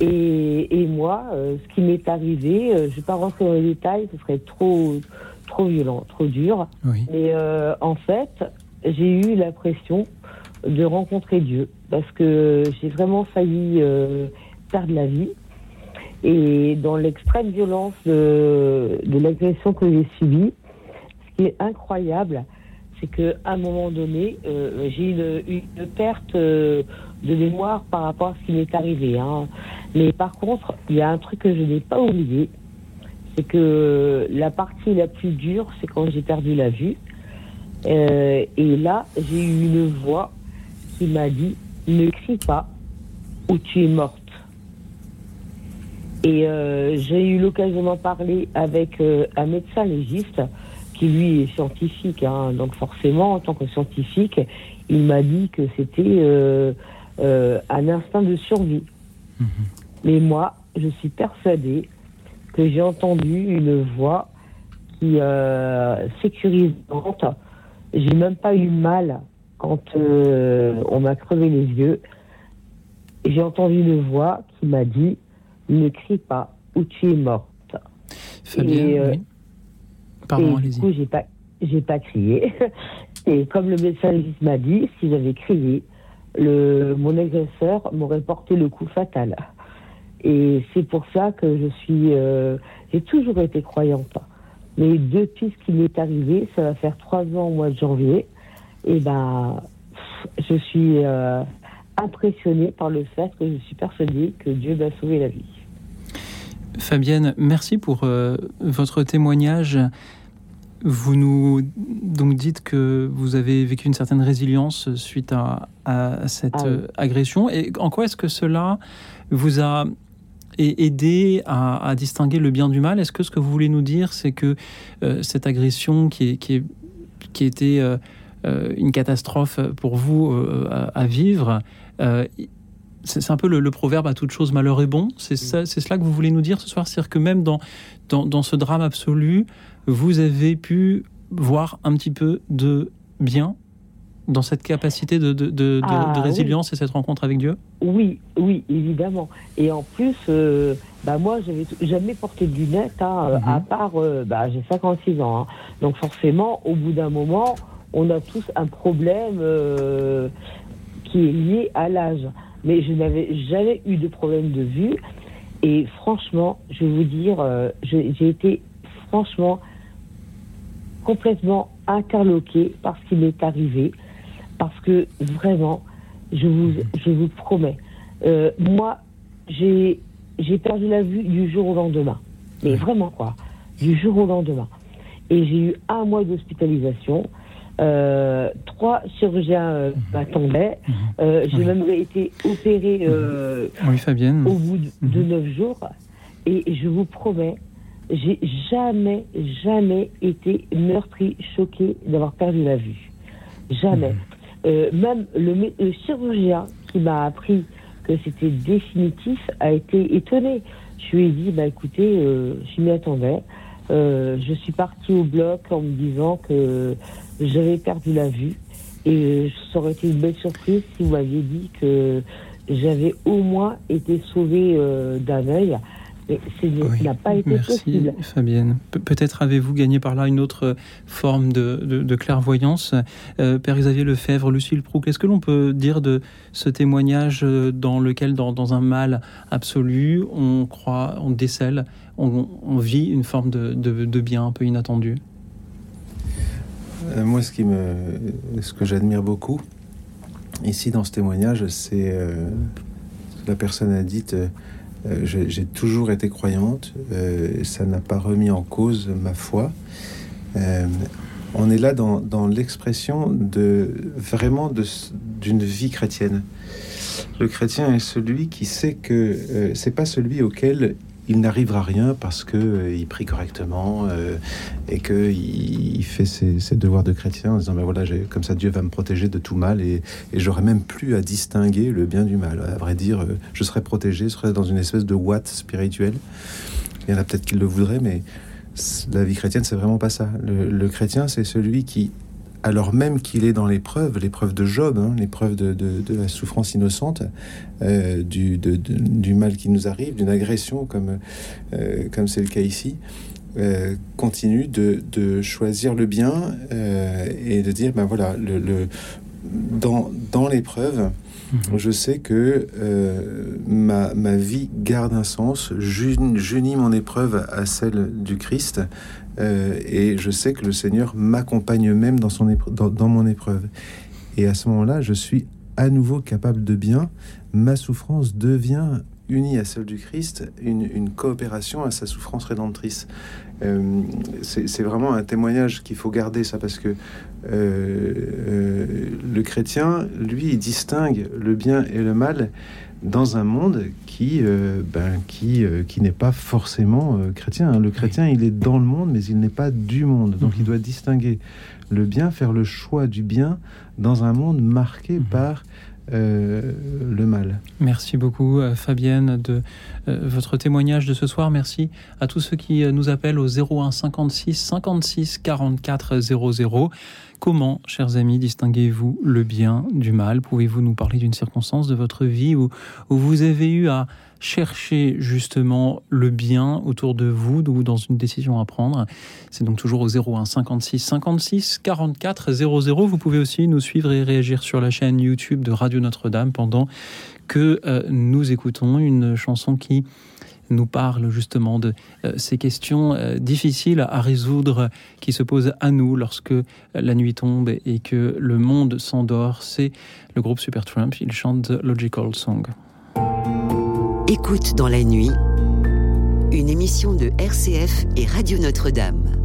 S8: Et, et moi, euh, ce qui m'est arrivé, je ne vais pas rentrer dans les détails, ce serait trop, trop violent, trop dur. Mais en fait, j'ai eu l'impression de rencontrer Dieu parce que j'ai vraiment failli perdre la vie. Et dans l'extrême violence de, l'agression que j'ai subie, ce qui est incroyable, c'est qu'à un moment donné, euh, j'ai eu une, perte euh, de mémoire par rapport à ce qui m'est arrivé. Hein. Mais par contre, il y a un truc que je n'ai pas oublié, c'est que la partie la plus dure, c'est quand j'ai perdu la vue. Euh, et là, j'ai eu une voix qui m'a dit, ne crie pas ou tu es morte. Et euh, j'ai eu l'occasion d'en parler avec euh, un médecin légiste qui lui est scientifique. Hein, donc forcément, en tant que scientifique, il m'a dit que c'était euh, un instinct de survie. Mhm. Mais moi, je suis persuadée que j'ai entendu une voix qui sécurisante. J'ai même pas eu mal quand on m'a crevé les yeux. J'ai entendu une voix qui m'a dit ne crie pas ou tu es morte.
S2: Fabien, et, euh, Pardon,
S8: du coup, j'ai pas, j'ai pas crié. Et comme le médecin m'a dit, si j'avais crié, le, mon agresseur m'aurait porté le coup fatal. Et c'est pour ça que je suis, euh, j'ai toujours été croyante. Mais depuis ce qui m'est arrivé, ça va faire trois ans au mois de janvier, et ben, je suis euh, impressionnée par le fait que je suis persuadée que Dieu m'a sauvé la vie.
S2: Fabienne, merci pour euh, votre témoignage. Vous nous donc dites que vous avez vécu une certaine résilience suite à, à cette
S8: Ah oui.
S2: euh, agression. Et en quoi est-ce que cela vous a aidé à, à distinguer le bien du mal? Est-ce que ce que vous voulez nous dire, c'est que euh, cette agression qui, est, qui, est, qui était euh, une catastrophe pour vous à, à vivre, c'est c'est un peu le, le proverbe à toute chose malheur est bon. C'est ça, c'est cela que vous voulez nous dire ce soir, c'est-à-dire que même dans, dans, dans ce drame absolu, vous avez pu voir un petit peu de bien dans cette capacité de, de,
S8: Ah,
S2: de
S8: oui.
S2: résilience et cette rencontre avec Dieu?
S8: Oui, oui, évidemment. Et en plus, euh, bah moi, j'avais jamais porté de lunettes, hein, euh,
S2: Mhm.
S8: à part, euh, bah, j'ai 56 ans. hein. Donc forcément, au bout d'un moment, on a tous un problème euh, qui est lié à l'âge. Mais je n'avais jamais eu de problème de vue. Et franchement, je vais vous dire, euh, j'ai été franchement complètement interloquée par ce qui m'est arrivé. Parce que vraiment, je vous, je vous promets, euh, moi, j'ai perdu la vue du jour au lendemain. Mais vraiment, quoi. Du jour au lendemain. Et j'ai eu un mois d'hospitalisation. Euh, trois chirurgiens euh, m'attendaient. Euh, j'ai
S2: Oui.
S8: même été opérée
S2: Oui, Fabienne.
S8: au bout de,
S2: Mhm.
S8: neuf jours. Et je vous promets, j'ai jamais, jamais été meurtrie, choquée d'avoir perdu la vue. Jamais. Même le, chirurgien qui m'a appris que c'était définitif a été étonné. Je lui ai dit, bah écoutez, je m'y attendais. Je suis partie au bloc en me disant que j'avais perdu la vue. Et ça aurait été une belle surprise si vous m'aviez dit que j'avais au moins été sauvée euh, d'un œil. Mais ce
S2: Oui,
S8: n'a pas été
S2: Merci
S8: possible.
S2: Fabienne. Pe- Peut-être avez-vous gagné par là une autre forme de, de- de clairvoyance. Euh, Père Xavier Lefebvre, Lucille Proux, qu'est-ce que l'on peut dire de ce témoignage euh, dans lequel, dans, dans un mal absolu, on croit, on décèle, on, on vit une forme de, de- de bien un peu inattendu?
S4: Euh, moi, ce, qui me, ce que j'admire beaucoup ici dans ce témoignage, c'est euh, la personne a dit. euh, j'ai toujours été croyante, ça n'a pas remis en cause ma foi. On est là dans, l'expression de vraiment d'une vie chrétienne. Le chrétien est celui qui sait que c'est pas celui auquel il n'arrivera rien parce que euh, il prie correctement euh, et que il, fait ses, devoirs de chrétien en disant ben voilà comme ça Dieu va me protéger de tout mal et, et j'aurai même plus à distinguer le bien du mal. À vrai dire, euh, je serais protégé, je serais dans une espèce de ouate spirituelle. Il y en a peut-être qui le voudraient, mais la vie chrétienne c'est vraiment pas ça. Le, le chrétien c'est celui qui alors même qu'il est dans l'épreuve, l'épreuve de Job, hein, l'épreuve de, de- de la souffrance innocente, euh, du, de- de- du mal qui nous arrive, d'une agression comme euh, comme c'est le cas ici, euh, continue de, choisir le bien et de dire ben voilà le, le- dans, dans l'épreuve je sais que ma, ma vie garde un sens j'uni j'unis mon épreuve à celle du Christ euh, et je sais que le Seigneur m'accompagne même dans, son mon épreuve. Et à ce moment-là je suis à nouveau capable de bien. Ma souffrance devient unie à celle du Christ, une, coopération à sa souffrance rédemptrice. Euh, c'est vraiment un témoignage qu'il faut garder ça parce que euh, le chrétien, lui, distingue le bien et le mal dans un monde qui, euh, ben, qui, euh, qui n'est pas forcément euh, chrétien. hein. Le chrétien, il est dans le monde, mais il n'est pas du monde. Donc, il doit distinguer le bien, faire le choix du bien dans un monde marqué par euh, le mal.
S2: Merci beaucoup Fabienne de euh, votre témoignage de ce soir. Merci à tous ceux qui nous appellent au 01 56 56 44 00. Comment, chers amis, distinguez-vous le bien du mal? Pouvez-vous nous parler d'une circonstance de votre vie où, vous avez eu à chercher justement le bien autour de vous ou dans une décision à prendre? C'est donc toujours au 01 56 56 44 00. Vous pouvez aussi nous suivre et réagir sur la chaîne YouTube de Radio Notre-Dame pendant que euh, nous écoutons une chanson qui nous parle justement de ces questions difficiles à résoudre qui se posent à nous lorsque la nuit tombe et que le monde s'endort. C'est le groupe Supertramp, il chante The Logical Song.
S6: Écoute dans la nuit, une émission de RCF et Radio Notre-Dame.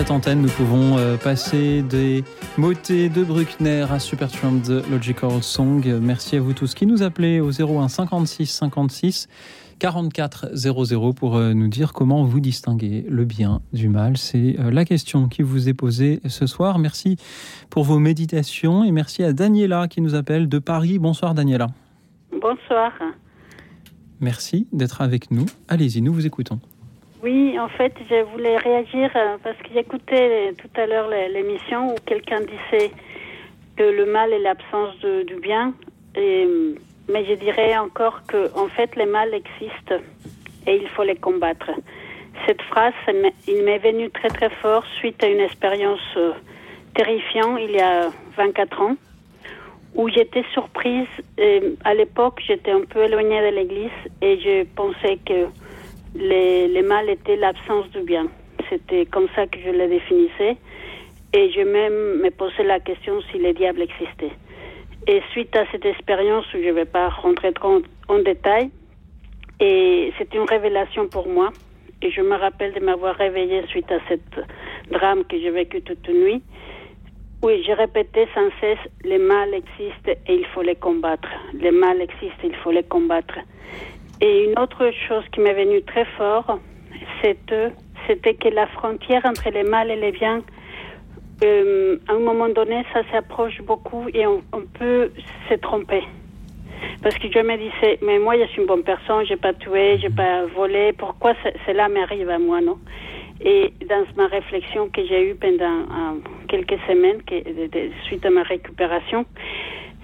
S2: Cette antenne, nous pouvons euh, passer des motets de Bruckner à Supertramp The Logical Song. Merci à vous tous qui nous appelez au 01 56 56 44 00 pour euh, nous dire comment vous distinguez le bien du mal. C'est euh, la question qui vous est posée ce soir. Merci pour vos méditations et merci à Daniela qui nous appelle de Paris. Bonsoir Daniela.
S9: Bonsoir.
S2: Merci d'être avec nous. Allez-y, nous vous écoutons.
S9: Oui, en fait, je voulais réagir euh, parce que j'écoutais tout à l'heure l'émission où quelqu'un disait que le mal est l'absence du bien. Et, mais je dirais encore que, en fait, les mal existent et il faut les combattre. Cette phrase, il m'est venu très très fort suite à une expérience euh, terrifiante il y a 24 ans où j'étais surprise. Et à l'époque, j'étais un peu éloignée de l'Église et je pensais que les, mal étaient l'absence du bien. C'était comme ça que je le définissais. Et je même me posais la question si les diables existaient. Et suite à cette expérience, je ne vais pas rentrer trop en, détail, et c'était une révélation pour moi. Et je me rappelle de m'avoir réveillée suite à cette drame que j'ai vécu toute nuit. Oui, j'ai répété sans cesse, les mal existent et il faut les combattre. Les mal existent, il faut les combattre. Et une autre chose qui m'est venue très fort, c'était, que la frontière entre les mal et les biens, euh, à un moment donné, ça s'approche beaucoup et on, peut se tromper. Parce que je me disais, mais moi, je suis une bonne personne, j'ai pas tué, j'ai pas volé, pourquoi ce- cela m'arrive à moi, non? Et dans ma réflexion que j'ai eue pendant euh, quelques semaines, suite à ma récupération,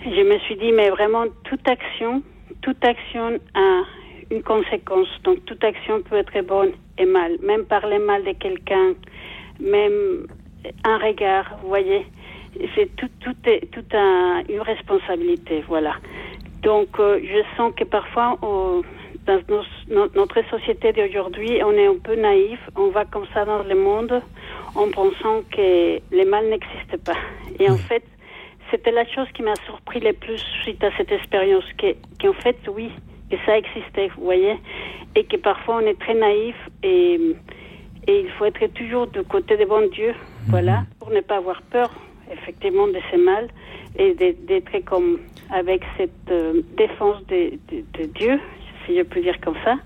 S9: je me suis dit, mais vraiment, toute action, toute action a une conséquence. Donc, toute action peut être bonne et mal. Même parler mal de quelqu'un, même un regard, vous voyez. C'est tout, tout est tout a une responsabilité, voilà. Donc, euh, je sens que parfois, on- dans nos- notre société d'aujourd'hui, on est un peu naïf. On va comme ça dans le monde en pensant que le mal n'existe pas. Et en fait, c'était la chose qui m'a surpris le plus suite à cette expérience, que- qu'en fait, oui, que ça existait, vous voyez, et que parfois on est très naïf et, et il faut être toujours du côté de bon Dieu, voilà, pour ne pas avoir peur, effectivement, de ce mal et d'être comme avec cette euh, défense de, de- de Dieu, si je peux dire comme ça,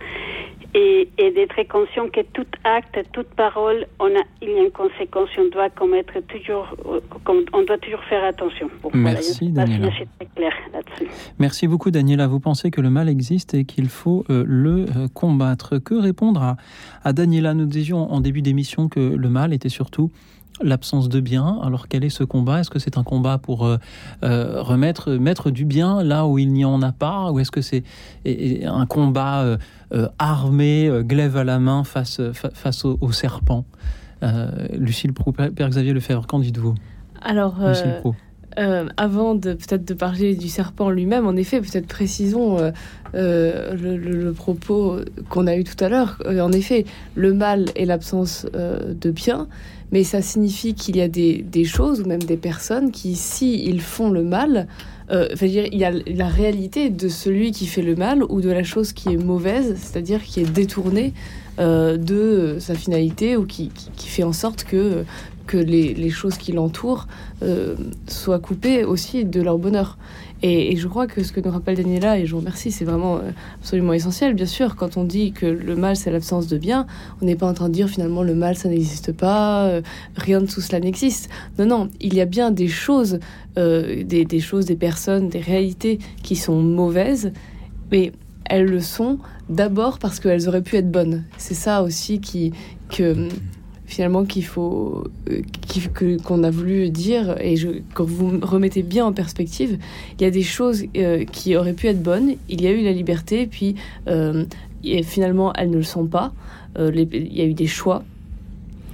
S9: et, et d'être conscient que tout acte, toute parole, on a, il y a une conséquence, on doit commettre toujours, euh, on doit toujours faire attention. Bon,
S2: Merci, Daniela. Merci beaucoup, Daniela. Vous pensez que le mal existe et qu'il faut euh, le euh, combattre. Que répondre à, à Daniela? Nous disions en début d'émission que le mal était surtout l'absence de bien. Alors quel est ce combat? Est-ce que c'est un combat pour euh, euh, remettre mettre du bien là où il n'y en a pas, ou est-ce que c'est et- et un combat euh, euh, armé, glaive à la main face fa- face au, au serpent? Lucille Proux, Père Père Xavier Lefebvre, qu'en dites-vous?
S3: Alors, avant de peut-être de parler du serpent lui-même, en effet, peut-être précisons euh, le, le- le propos qu'on a eu tout à l'heure. Euh, en effet, le mal est l'absence euh, de bien, mais ça signifie qu'il y a des, des choses ou même des personnes qui, si ils font le mal, euh, dire, il y a la réalité de celui qui fait le mal ou de la chose qui est mauvaise, c'est-à-dire qui est détournée euh, de sa finalité ou qui, qui- qui fait en sorte que, que les, les choses qui l'entourent euh, soient coupées aussi de leur bonheur. Et, je crois que ce que nous rappelle Daniela, et je vous remercie, c'est vraiment euh, absolument essentiel, bien sûr, quand on dit que le mal c'est l'absence de bien, on n'est pas en train de dire finalement le mal ça n'existe pas, euh, rien de tout cela n'existe. Non, non, il y a bien des choses, euh, des, des choses, des personnes, des réalités qui sont mauvaises, mais elles le sont d'abord parce qu'elles auraient pu être bonnes. C'est ça aussi qui, que finalement qu'il faut euh, qu'on a voulu dire et je, quand vous me remettez bien en perspective il y a des choses euh, qui auraient pu être bonnes. Il y a eu la liberté puis euh, et finalement elles ne le sont pas. Euh, les- il y a eu des choix.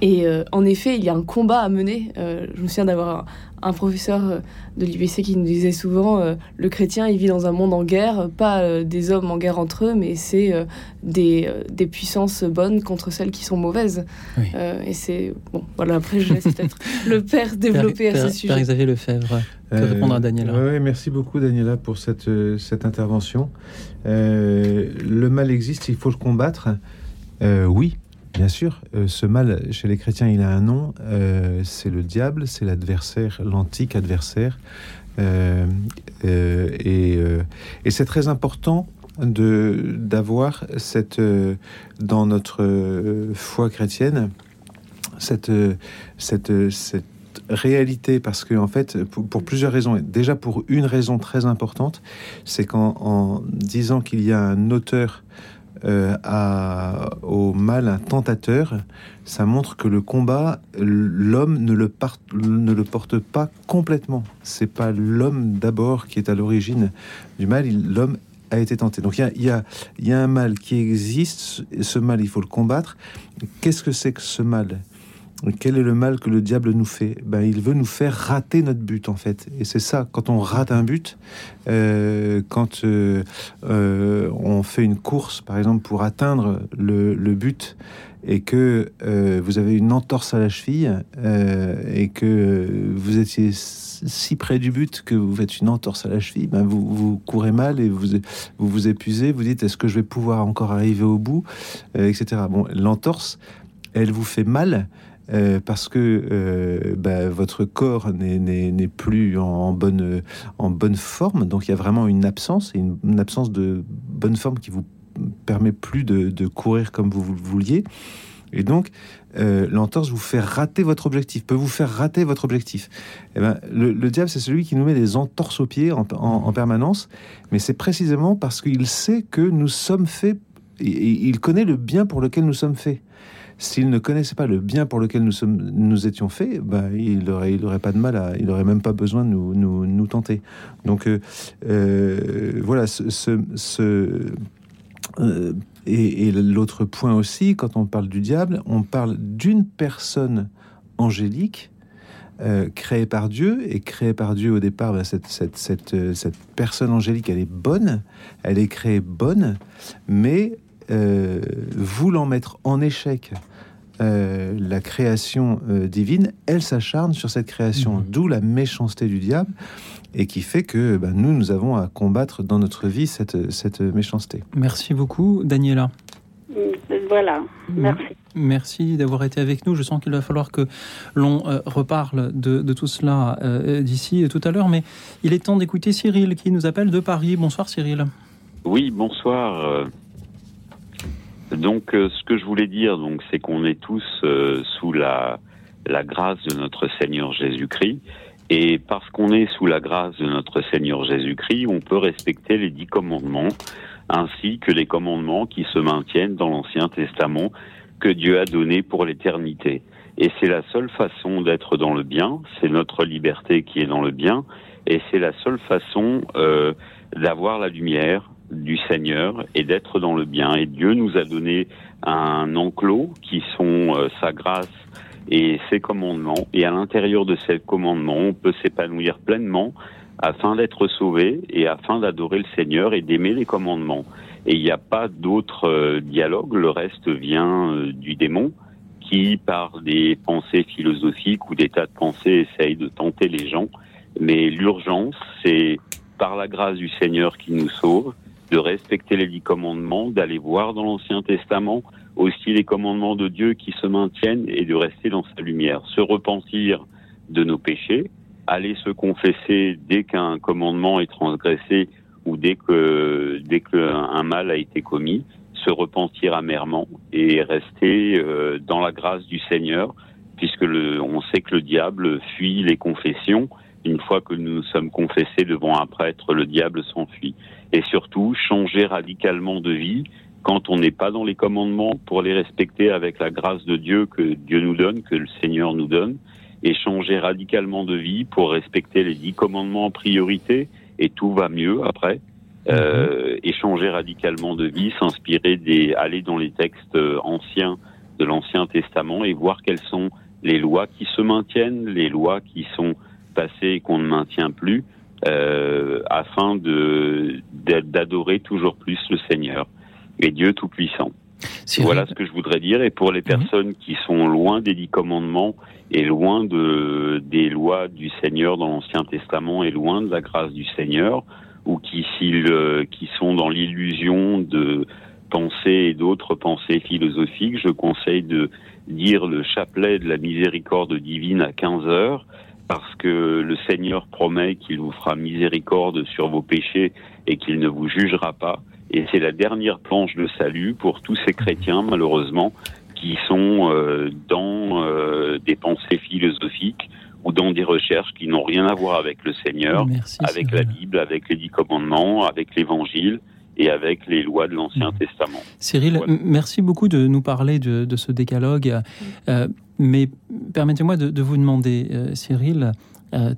S3: Et euh, en effet, il y a un combat à mener. Je me souviens d'avoir un, professeur euh, de l'IBC qui nous disait souvent euh, le chrétien, il vit dans un monde en guerre, pas euh, des hommes en guerre entre eux, mais c'est euh, des, euh, des puissances bonnes contre celles qui sont mauvaises.
S2: Oui.
S3: Euh, et c'est bon. Voilà. Après, je laisse peut-être le père développer
S2: Père-
S3: à
S2: Père-
S3: ce
S2: Père
S3: sujet.
S2: Xavier Lefebvre, que
S4: Euh,
S2: répondre à Daniela
S4: ouais, ouais, merci beaucoup Daniela pour cette, euh, cette intervention. Euh, le mal existe, il faut le combattre. Euh, oui, bien sûr. Euh, ce mal, chez les chrétiens, il a un nom. Euh, c'est le diable, c'est l'adversaire, l'antique adversaire. Euh, et c'est très important de d'avoir cette dans notre foi chrétienne cette cette cette réalité parce que en fait pour, pour plusieurs raisons déjà pour une raison très importante c'est qu'en en disant qu'il y a un auteur euh, à, au mal tentateur ça montre que le combat l'homme ne le part- ne le porte pas complètement. C'est pas l'homme d'abord qui est à l'origine du mal l'homme a été tenté. Donc il y y a un mal qui existe ce mal il faut le combattre. Qu'est-ce que c'est que ce mal? Quel est le mal que le diable nous fait? Ben, Il veut nous faire rater notre but, en fait. Et c'est ça, quand on rate un but, euh, quand euh, euh, on fait une course, par exemple, pour atteindre le, but, et que vous avez une entorse à la cheville, et que vous étiez si près du but que vous faites une entorse à la cheville, ben vous, courez mal et vous vous, vous épuisez, vous dites est-ce que je vais pouvoir encore arriver au bout, etc. Bon, l'entorse, elle vous fait mal, euh, parce que euh, bah, votre corps n'est- plus en, bonne, forme. Donc il y a vraiment une absence, une, absence de bonne forme qui vous permet plus de, courir comme vous, le vouliez. Et donc, euh, l'entorse vous fait rater votre objectif, peut vous faire rater votre objectif. Et ben, le, le diable, c'est celui qui nous met des entorses aux pieds en, en- en permanence, mais c'est précisément parce qu'il sait que nous sommes faits, il connaît le bien pour lequel nous sommes faits. S'il ne connaissait pas le bien pour lequel nous, sommes, nous étions faits, ben, il n'aurait pas de mal à. Il n'aurait même pas besoin de nous, nous, nous tenter. Donc, euh, euh, voilà, ce. ce- euh, et l'autre point aussi, quand on parle du diable, on parle d'une personne angélique créée par Dieu. Et créée par Dieu au départ, ben, cette, cette, cette, cette personne angélique, elle est bonne, elle est créée bonne, mais euh, voulant mettre en échec euh, la création euh, divine, elle s'acharne sur cette création,
S2: Mhm.
S4: d'où la méchanceté du diable, et qui fait que ben, nous, nous avons à combattre dans notre vie cette, cette méchanceté.
S2: Merci beaucoup, Daniela.
S9: Voilà, merci.
S2: Merci d'avoir été avec nous. Je sens qu'il va falloir que l'on euh, reparle de, de tout cela euh, d'ici tout à l'heure, mais il est temps d'écouter Cyril qui nous appelle de Paris. Bonsoir Cyril.
S10: Oui, bonsoir. Donc, euh, ce que je voulais dire, donc, c'est qu'on est tous euh, sous la, la grâce de notre Seigneur Jésus-Christ. Et parce qu'on est sous la grâce de notre Seigneur Jésus-Christ, on peut respecter les dix commandements, ainsi que les commandements qui se maintiennent dans l'Ancien Testament que Dieu a donné pour l'éternité. Et c'est la seule façon d'être dans le bien, c'est notre liberté qui est dans le bien, et c'est la seule façon euh, d'avoir la lumière du Seigneur et d'être dans le bien. Et Dieu nous a donné un enclos qui sont euh, sa grâce et ses commandements. Et à l'intérieur de ces commandements, on peut s'épanouir pleinement afin d'être sauvé et afin d'adorer le Seigneur et d'aimer les commandements. Et il n'y a pas d'autre euh, dialogue, le reste vient euh, du démon qui, par des pensées philosophiques ou des tas de pensées, essaye de tenter les gens. Mais l'urgence, c'est par la grâce du Seigneur qui nous sauve, de respecter les dix commandements, d'aller voir dans l'Ancien Testament aussi les commandements de Dieu qui se maintiennent et de rester dans sa lumière, se repentir de nos péchés, aller se confesser dès qu'un commandement est transgressé ou dès que dès qu'un mal a été commis, se repentir amèrement et rester euh, dans la grâce du Seigneur, puisque on sait que le diable fuit les confessions. Une fois que nous sommes confessés devant un prêtre, le diable s'enfuit. Et surtout, changer radicalement de vie quand on n'est pas dans les commandements pour les respecter avec la grâce de Dieu que Dieu nous donne, que le Seigneur nous donne, et changer radicalement de vie pour respecter les dix commandements en priorité, et tout va mieux après. Euh, et changer radicalement de vie, s'inspirer des, aller dans les textes euh, anciens de l'Ancien Testament et voir quelles sont les lois qui se maintiennent, les lois qui sont passées et qu'on ne maintient plus, euh, afin de d'adorer toujours plus le Seigneur et Dieu Tout-Puissant. Voilà ce que je voudrais dire. Et pour les personnes qui sont loin des dix commandements et loin de, des lois du Seigneur dans l'Ancien Testament et loin de la grâce du Seigneur, ou qui, s'ils, euh, qui sont dans l'illusion de pensées et d'autres pensées philosophiques, je conseille de dire le chapelet de la miséricorde divine à 15 heures, parce que le Seigneur promet qu'il vous fera miséricorde sur vos péchés et qu'il ne vous jugera pas. Et c'est la dernière planche de salut pour tous ces chrétiens, malheureusement, qui sont euh, dans euh, des pensées philosophiques ou dans des recherches qui n'ont rien à voir avec le Seigneur,
S2: merci,
S10: avec la Bible, avec les dix commandements, avec l'Évangile et avec les lois de l'Ancien
S2: Mhm.
S10: Testament.
S2: Cyril,
S10: Voilà.
S2: merci beaucoup de nous parler de, de ce décalogue. Euh, mais permettez-moi de, de vous demander, euh, Cyril,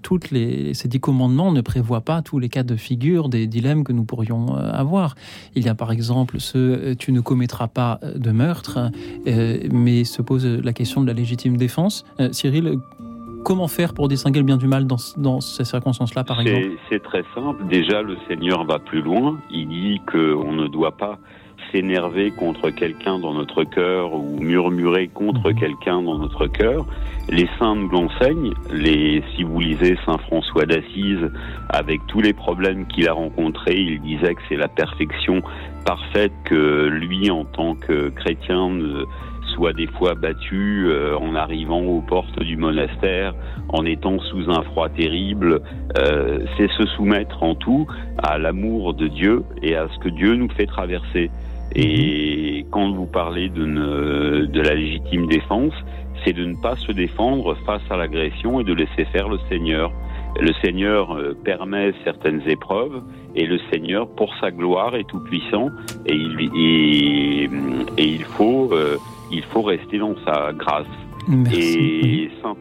S2: toutes les, ces dix commandements ne prévoient pas tous les cas de figure des dilemmes que nous pourrions avoir. Il y a par exemple ce tu ne commettras pas de meurtre, mais se pose la question de la légitime défense. Cyril, comment faire pour distinguer le bien du mal dans, dans ces circonstances-là, par exemple?
S10: C'est très simple. Déjà, le Seigneur va plus loin. Il dit qu'on ne doit pas s'énerver contre quelqu'un dans notre cœur ou murmurer contre mhm. quelqu'un dans notre cœur. Les saints nous l'enseignent. Les, si vous lisez Saint François d'Assise, avec tous les problèmes qu'il a rencontrés, il disait que c'est la perfection parfaite que lui, en tant que chrétien, soit des fois battu euh, en arrivant aux portes du monastère, en étant sous un froid terrible. Euh, c'est se soumettre en tout à l'amour de Dieu et à ce que Dieu nous fait traverser. Et quand vous parlez de, de la légitime défense, c'est de ne pas se défendre face à l'agression et de laisser faire le Seigneur. Le Seigneur euh, permet certaines épreuves et le Seigneur, pour sa gloire, est tout puissant et il, et, et il faut il faut rester dans sa grâce. Et Saint,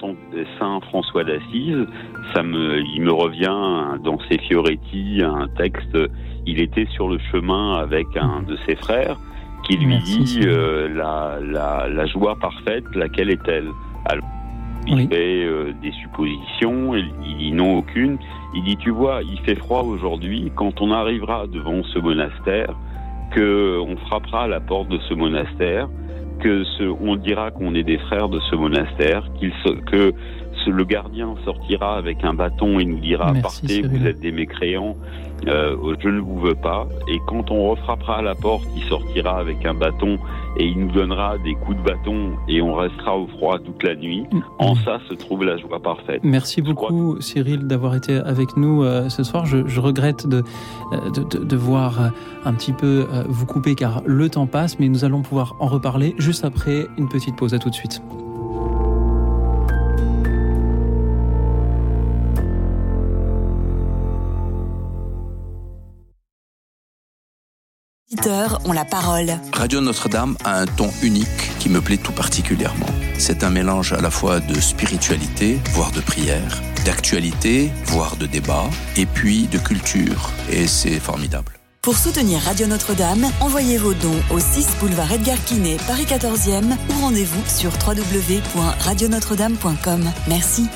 S10: Saint, François d'Assise, ça me, il me revient dans ses Fioretti un texte. Il était sur le chemin avec un de ses frères qui lui dit euh, la, la, la, joie parfaite, laquelle est-elle? Alors, il fait euh, des suppositions, il, il dit non aucune. Il dit tu vois, il fait froid aujourd'hui. Quand on arrivera devant ce monastère, que on frappera à la porte de ce monastère, que ce, on dira qu'on est des frères de ce monastère, qu'il que le gardien sortira avec un bâton et nous dira partez, vous êtes des mécréants, euh, je ne vous veux pas. Et quand on refrappera à la porte, il sortira avec un bâton et il nous donnera des coups de bâton et on restera au froid toute la nuit. Mm. En ça se trouve la joie parfaite.
S2: Merci beaucoup Cyril d'avoir été avec nous euh, ce soir. Je, regrette de, euh, de, de, de, voir un petit peu vous couper car le temps passe, mais nous allons pouvoir en reparler juste après une petite pause. À tout de suite.
S11: Ont la parole.
S12: Radio Notre-Dame a un ton unique qui me plaît tout particulièrement. C'est un mélange à la fois de spiritualité, voire de prière, d'actualité, voire de débat, et puis de culture. Et c'est formidable.
S11: Pour soutenir Radio Notre-Dame, envoyez vos dons au 6 boulevard Edgar Quinet, Paris 14e ou rendez-vous sur www.radionotre-dame.com. Merci.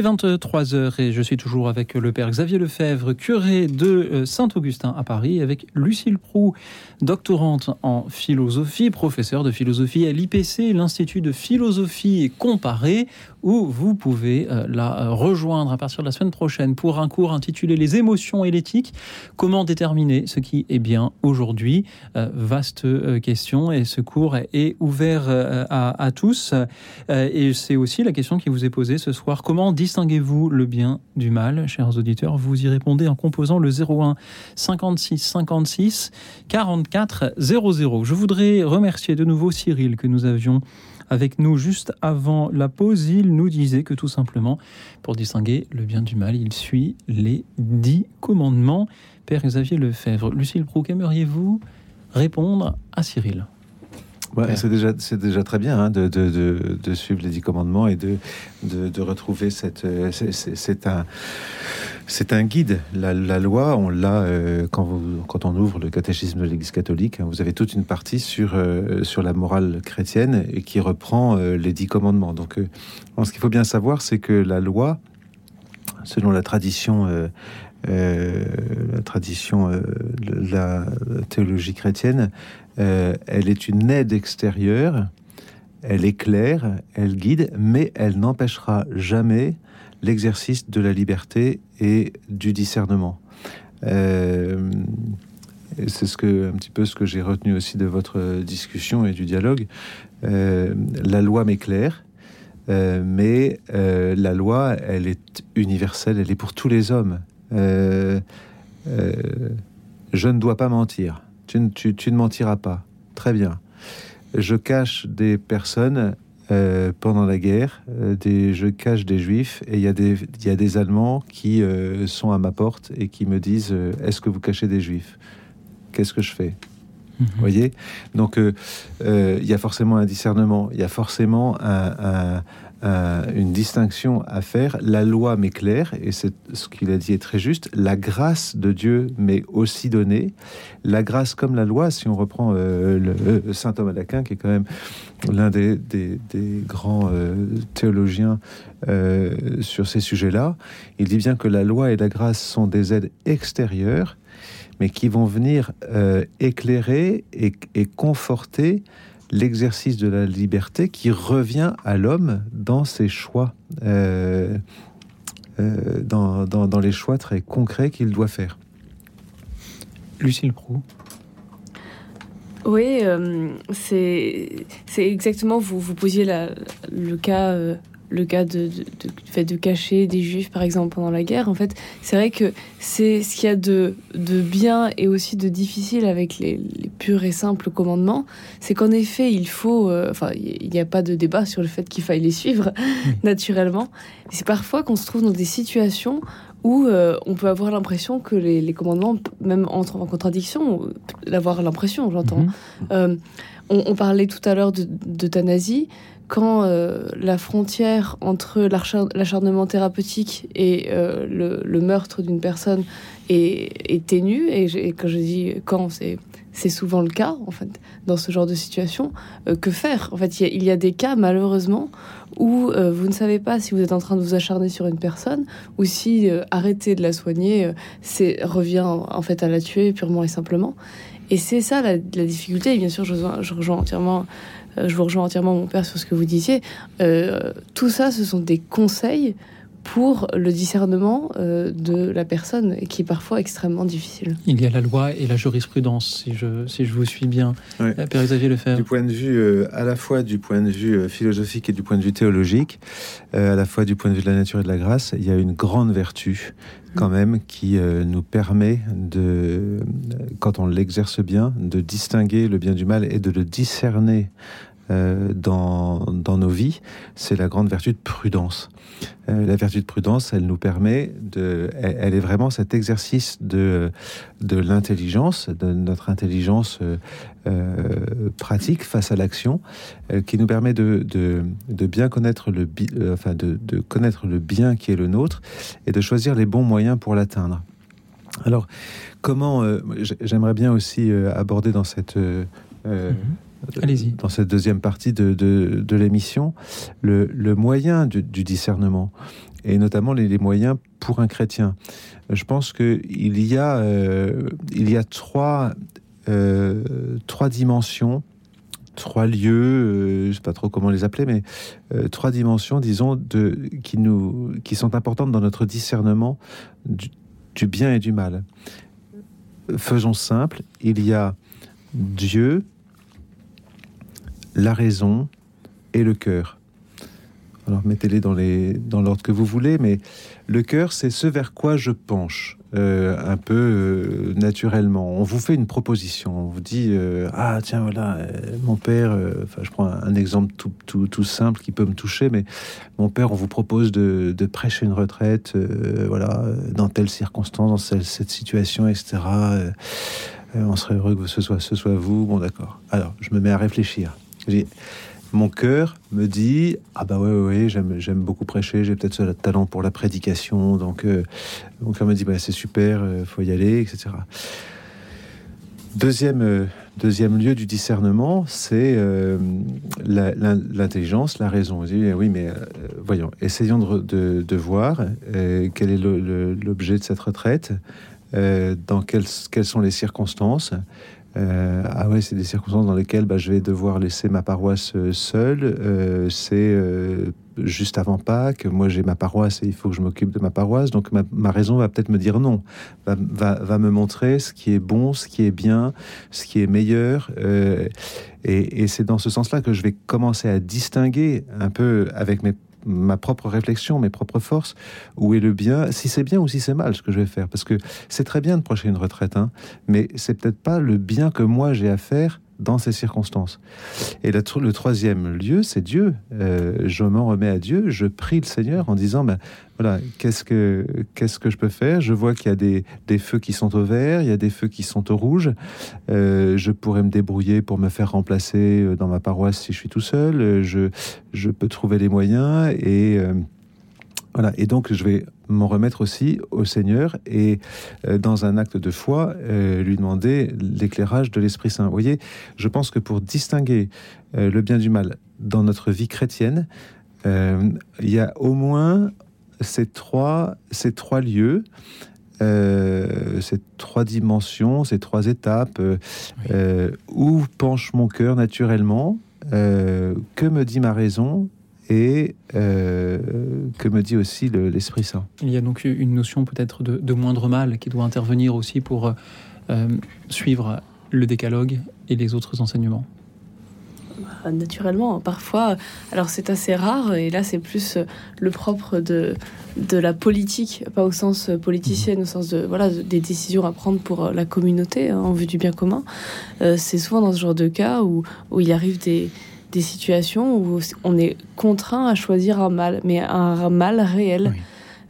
S2: Est 23h et je suis toujours avec le père Xavier Lefebvre, curé de euh, Saint-Augustin à Paris, avec Lucille Prou, doctorante en philosophie, professeure de philosophie à l'IPC, l'Institut de philosophie comparée, où vous pouvez euh, la euh, rejoindre à partir de la semaine prochaine pour un cours intitulé Les émotions et l'éthique, comment déterminer ce qui est bien aujourd'hui? vaste question et ce cours est ouvert à, à tous. Et c'est aussi la question qui vous est posée ce soir. Comment distinguez-vous le bien du mal, chers auditeurs? Vous y répondez en composant le 01 56 56 44 00. Je voudrais remercier de nouveau Cyril que nous avions avec nous juste avant la pause. Il nous disait que tout simplement, pour distinguer le bien du mal, il suit les dix commandements. Père Xavier Lefebvre, Lucille Proux, aimeriez-vous répondre à Cyril?
S4: Ouais, c'est déjà, c'est déjà très bien hein, de, de, de, de, suivre les dix commandements et de, de, retrouver cette. euh, c'est- un, c'est un guide. La, la loi, on l'a euh, quand, vous- quand on ouvre le catéchisme de l'Église catholique. hein, vous avez toute une partie sur, euh, sur la morale chrétienne et qui reprend euh, les dix commandements. Donc, ce qu'il faut bien savoir, c'est que la loi, selon la tradition. la tradition, de la théologie chrétienne, euh, elle est une aide extérieure, elle éclaire, elle guide, mais elle n'empêchera jamais l'exercice de la liberté et du discernement. Euh, c'est ce que, un petit peu ce que j'ai retenu aussi de votre discussion et du dialogue. Euh, la loi m'éclaire, mais la loi, elle est universelle, elle est pour tous les hommes. Je ne dois pas mentir. Tu ne, tu- tu ne mentiras pas. Très bien. Je cache des personnes euh, pendant la guerre. euh, des, je cache des juifs et il y, a des- il y a des Allemands qui euh, sont à ma porte et qui me disent Est-ce que vous cachez des juifs? Qu'est-ce que je fais? Vous voyez? Donc, il y a forcément un discernement, il y a forcément un- un- un- une distinction à faire. La loi m'éclaire, et c'est ce qu'il a dit est très juste. La grâce de Dieu m'est aussi donnée. La grâce comme la loi, si on reprend euh, le, euh, saint Thomas d'Aquin, qui est quand même l'un des, grands euh, théologiens euh, sur ces sujets-là, il dit bien que la loi et la grâce sont des aides extérieures mais qui vont venir euh, éclairer et conforter l'exercice de la liberté qui revient à l'homme dans ses choix, euh, euh, dans, dans- dans les choix très concrets qu'il doit faire.
S2: Lucille Proux.
S3: Oui, euh, c'est c'est exactement, vous, vous posiez la- le cas, euh, le cas de, de- de- de cacher des juifs, par exemple, pendant la guerre. En fait, c'est vrai que c'est ce qu'il y a de, de bien et aussi de difficile avec les, les purs et simples commandements, c'est qu'en effet, il faut, euh, enfin, il n'y a pas de débat sur le fait qu'il faille les suivre, naturellement. C'est parfois qu'on se trouve dans des situations où euh, on peut avoir l'impression que les, les commandements même entrent en contradiction, ou d'avoir l'impression, j'entends. Euh, on, on parlait tout à l'heure de- d'euthanasie. Quand euh, la frontière entre l'acharn- l'acharnement thérapeutique et euh, le, meurtre d'une personne est, est ténue, et, et quand je dis quand, c'est souvent le cas, en fait, dans ce genre de situation, euh, que faire? En fait, il y, a- des cas, malheureusement, où vous ne savez pas si vous êtes en train de vous acharner sur une personne ou si arrêter de la soigner c'est revient en fait à la tuer purement et simplement. Et c'est ça la, difficulté. Et bien sûr, je, je rejoins entièrement, je vous rejoins entièrement mon père sur ce que vous disiez. Euh, tout ça, ce sont des conseils pour le discernement euh, de la personne, qui est parfois extrêmement difficile.
S2: Il y a la loi et la jurisprudence, si je, si je vous suis bien.
S4: Ouais.
S2: Euh, Père Xavier Lefebvre.
S4: Du point de vue, euh, à la fois du point de vue philosophique et du point de vue théologique, euh, à la fois du point de vue de la nature et de la grâce, il y a une grande vertu quand même qui euh, nous permet de, quand on l'exerce bien, de distinguer le bien du mal et de le discerner euh, dans, nos vies. C'est la grande vertu de prudence. Euh, la vertu de prudence, elle nous permet de, elle, est vraiment cet exercice de de l'intelligence, de notre intelligence euh, pratique face à l'action, qui nous permet de, de, bien connaître le, bi- enfin de, de connaître le bien qui est le nôtre et de choisir les bons moyens pour l'atteindre. Alors, comment j'aimerais bien aussi aborder dans cette euh,
S2: Allez-y.
S4: dans cette deuxième partie de, de, l'émission le, le moyen du, discernement et notamment les, moyens pour un chrétien. Je pense que il y a euh, il y a trois euh, trois dimensions, trois lieux, euh, je sais pas trop comment les appeler, mais trois dimensions, disons, de qui nous qui sont importantes dans notre discernement du bien et du mal. Faisons simple, il y a Dieu, la raison et le cœur. alors mettez-les dans les dans l'ordre que vous voulez, mais le cœur, c'est ce vers quoi je penche. Euh, un peu euh, naturellement. On vous fait une proposition, on vous dit euh, ah tiens voilà mon père, enfin je prends un, exemple tout, tout, tout, simple qui peut me toucher, mais mon père on vous propose de, de prêcher une retraite, voilà dans telle circonstance, dans cette situation, etc. on serait heureux que ce soit ce soit vous, bon d'accord. Alors je me mets à réfléchir mon cœur me dit ah bah ouais ouais, j'aime beaucoup prêcher j'ai peut-être ce talent pour la prédication donc euh, mon cœur me dit bah c'est super euh, faut y aller etc deuxième euh, deuxième lieu du discernement c'est l'intelligence la, raison. Dit, oui mais voyons essayons de, de, voir quel est l'objet de cette retraite dans quelles, quelles sont les circonstances euh, ah ouais, c'est des circonstances dans lesquelles bah, je vais devoir laisser ma paroisse euh, seule. Euh, c'est juste avant Pâques. Moi, j'ai ma paroisse et il faut que je m'occupe de ma paroisse. Donc, ma, raison va peut-être me dire non, va, me montrer ce qui est bon, ce qui est bien, ce qui est meilleur. et, et c'est dans ce sens-là que je vais commencer à distinguer un peu avec mes ma propre réflexion, mes propres forces, où est le bien, si c'est bien ou si c'est mal ce que je vais faire. Parce que c'est très bien de projeter une retraite, hein, mais c'est peut-être pas le bien que moi j'ai à faire dans ces circonstances. Et le, le troisième lieu, c'est Dieu. Euh, je m'en remets à Dieu, je prie le Seigneur en disant, ben, voilà, qu'est-ce que, que je peux faire? Je vois qu'il y a des, des, feux qui sont au vert, il y a des feux qui sont au rouge. Euh, je pourrais me débrouiller pour me faire remplacer euh, dans ma paroisse si je suis tout seul. Je, je peux trouver les moyens et... Voilà, et donc je vais m'en remettre aussi au Seigneur et euh, dans un acte de foi, euh, lui demander l'éclairage de l'Esprit Saint. Vous voyez, je pense que pour distinguer euh, le bien du mal dans notre vie chrétienne, il y a au moins ces trois, ces trois lieux. ces trois dimensions, ces trois étapes, où penche mon cœur naturellement, que me dit ma raison et euh, que me dit aussi l'Esprit Saint.
S2: Il y a donc une notion peut-être de, moindre mal qui doit intervenir aussi pour euh, suivre le décalogue et les autres enseignements.
S3: Bah, naturellement, parfois, alors c'est assez rare, et là c'est plus le propre de, de la politique, pas au sens politicienne, au sens de voilà des décisions à prendre pour la communauté hein, en vue du bien commun. Euh, c'est souvent dans ce genre de cas où, où il arrive des, des situations où on est contraint à choisir un mal, mais un mal réel.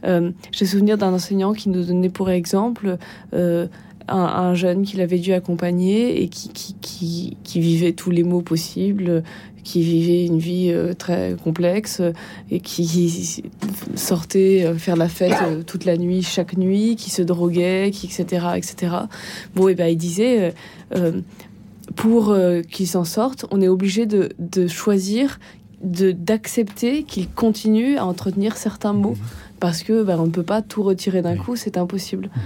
S3: Euh, j'ai souvenir d'un enseignant qui nous donnait pour exemple euh, un, jeune qu'il avait dû accompagner et qui, qui, qui, vivait tous les maux possibles, qui vivait une vie euh, très complexe et qui sortait faire la fête toute la nuit, chaque nuit, qui se droguait, qui, etc., etc. Bon, et ben il disait pour euh, qu'il s'en sorte, on est obligé de, de choisir, d'accepter qu'il continue à entretenir certains mots. Mmh. Parce que ben, on ne peut pas tout retirer d'un coup, c'est impossible. Mmh.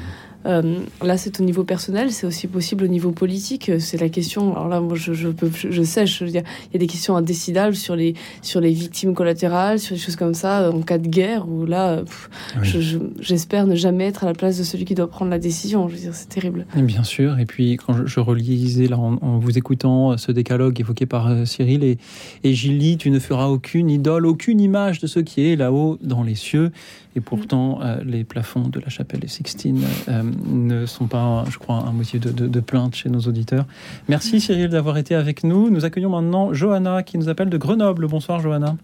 S3: Euh, là, c'est au niveau personnel, c'est aussi possible au niveau politique. C'est la question. Alors là, moi, je, je, peux, je sais, je il y a des questions indécidables sur les, sur les victimes collatérales, sur des choses comme ça, en cas de guerre, où là, j'espère ne jamais être à la place de celui qui doit prendre la décision. Je veux dire, c'est terrible.
S2: bien sûr. Et puis, quand je, relisais, là, en, vous écoutant, ce décalogue évoqué par euh, Cyril et, et Gilly, tu ne feras aucune idole, aucune image de ce qui est là-haut dans les cieux. Et pourtant, euh, les plafonds de la chapelle des Sixtines euh, ne sont pas, je crois, un motif de, plainte chez nos auditeurs. Merci Cyril d'avoir été avec nous. Nous accueillons maintenant Johanna qui nous appelle de Grenoble. Bonsoir Johanna.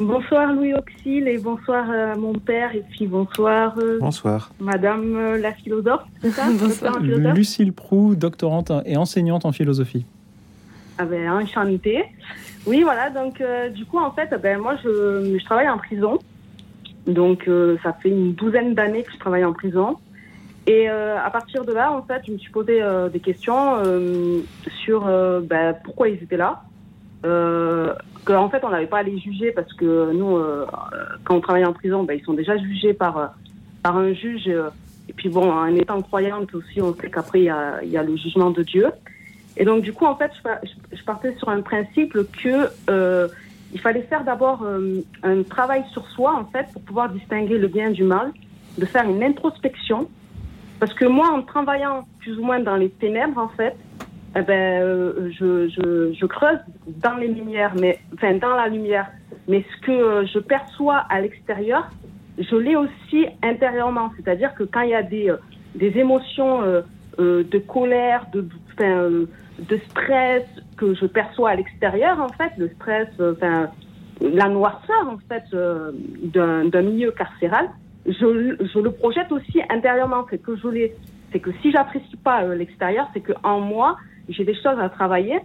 S13: Bonsoir Louis Auxil et bonsoir à euh, mon père et puis bonsoir
S4: bonsoir
S13: Madame la philosophe, c'est ça
S2: bonsoir. Lucille Prou, doctorante et enseignante en philosophie.
S13: Ah ben enchantée. Oui voilà donc du coup en fait ben moi je, je travaille en prison donc euh, ça fait une douzaine d'années que je travaille en prison. Et euh, à partir de là, en fait, je me suis posé euh, des questions sur ben, pourquoi ils étaient là. Qu'en fait, on n'avait pas à les juger parce que nous, quand on travaille en prison, ben, ils sont déjà jugés par, par un juge. et puis bon, en étant croyante aussi, on sait qu'après, il y a, y a, le jugement de Dieu. Et donc, du coup, en fait, je, je partais sur un principe que il fallait faire d'abord euh, un travail sur soi, en fait, pour pouvoir distinguer le bien du mal, de faire une introspection. Parce que moi, en travaillant plus ou moins dans les ténèbres, en fait, eh ben, euh, je, je, je, creuse dans les lumières, mais enfin dans la lumière. mais ce que je perçois à l'extérieur, je l'ai aussi intérieurement. C'est-à-dire que quand il y a des, des émotions de colère, de, de stress que je perçois à l'extérieur, en fait, le stress, enfin, la noirceur, en fait, d'un milieu carcéral, je, je, le projette aussi intérieurement. C'est que je l'ai, c'est que si j'apprécie pas l'extérieur, c'est que en moi, j'ai des choses à travailler.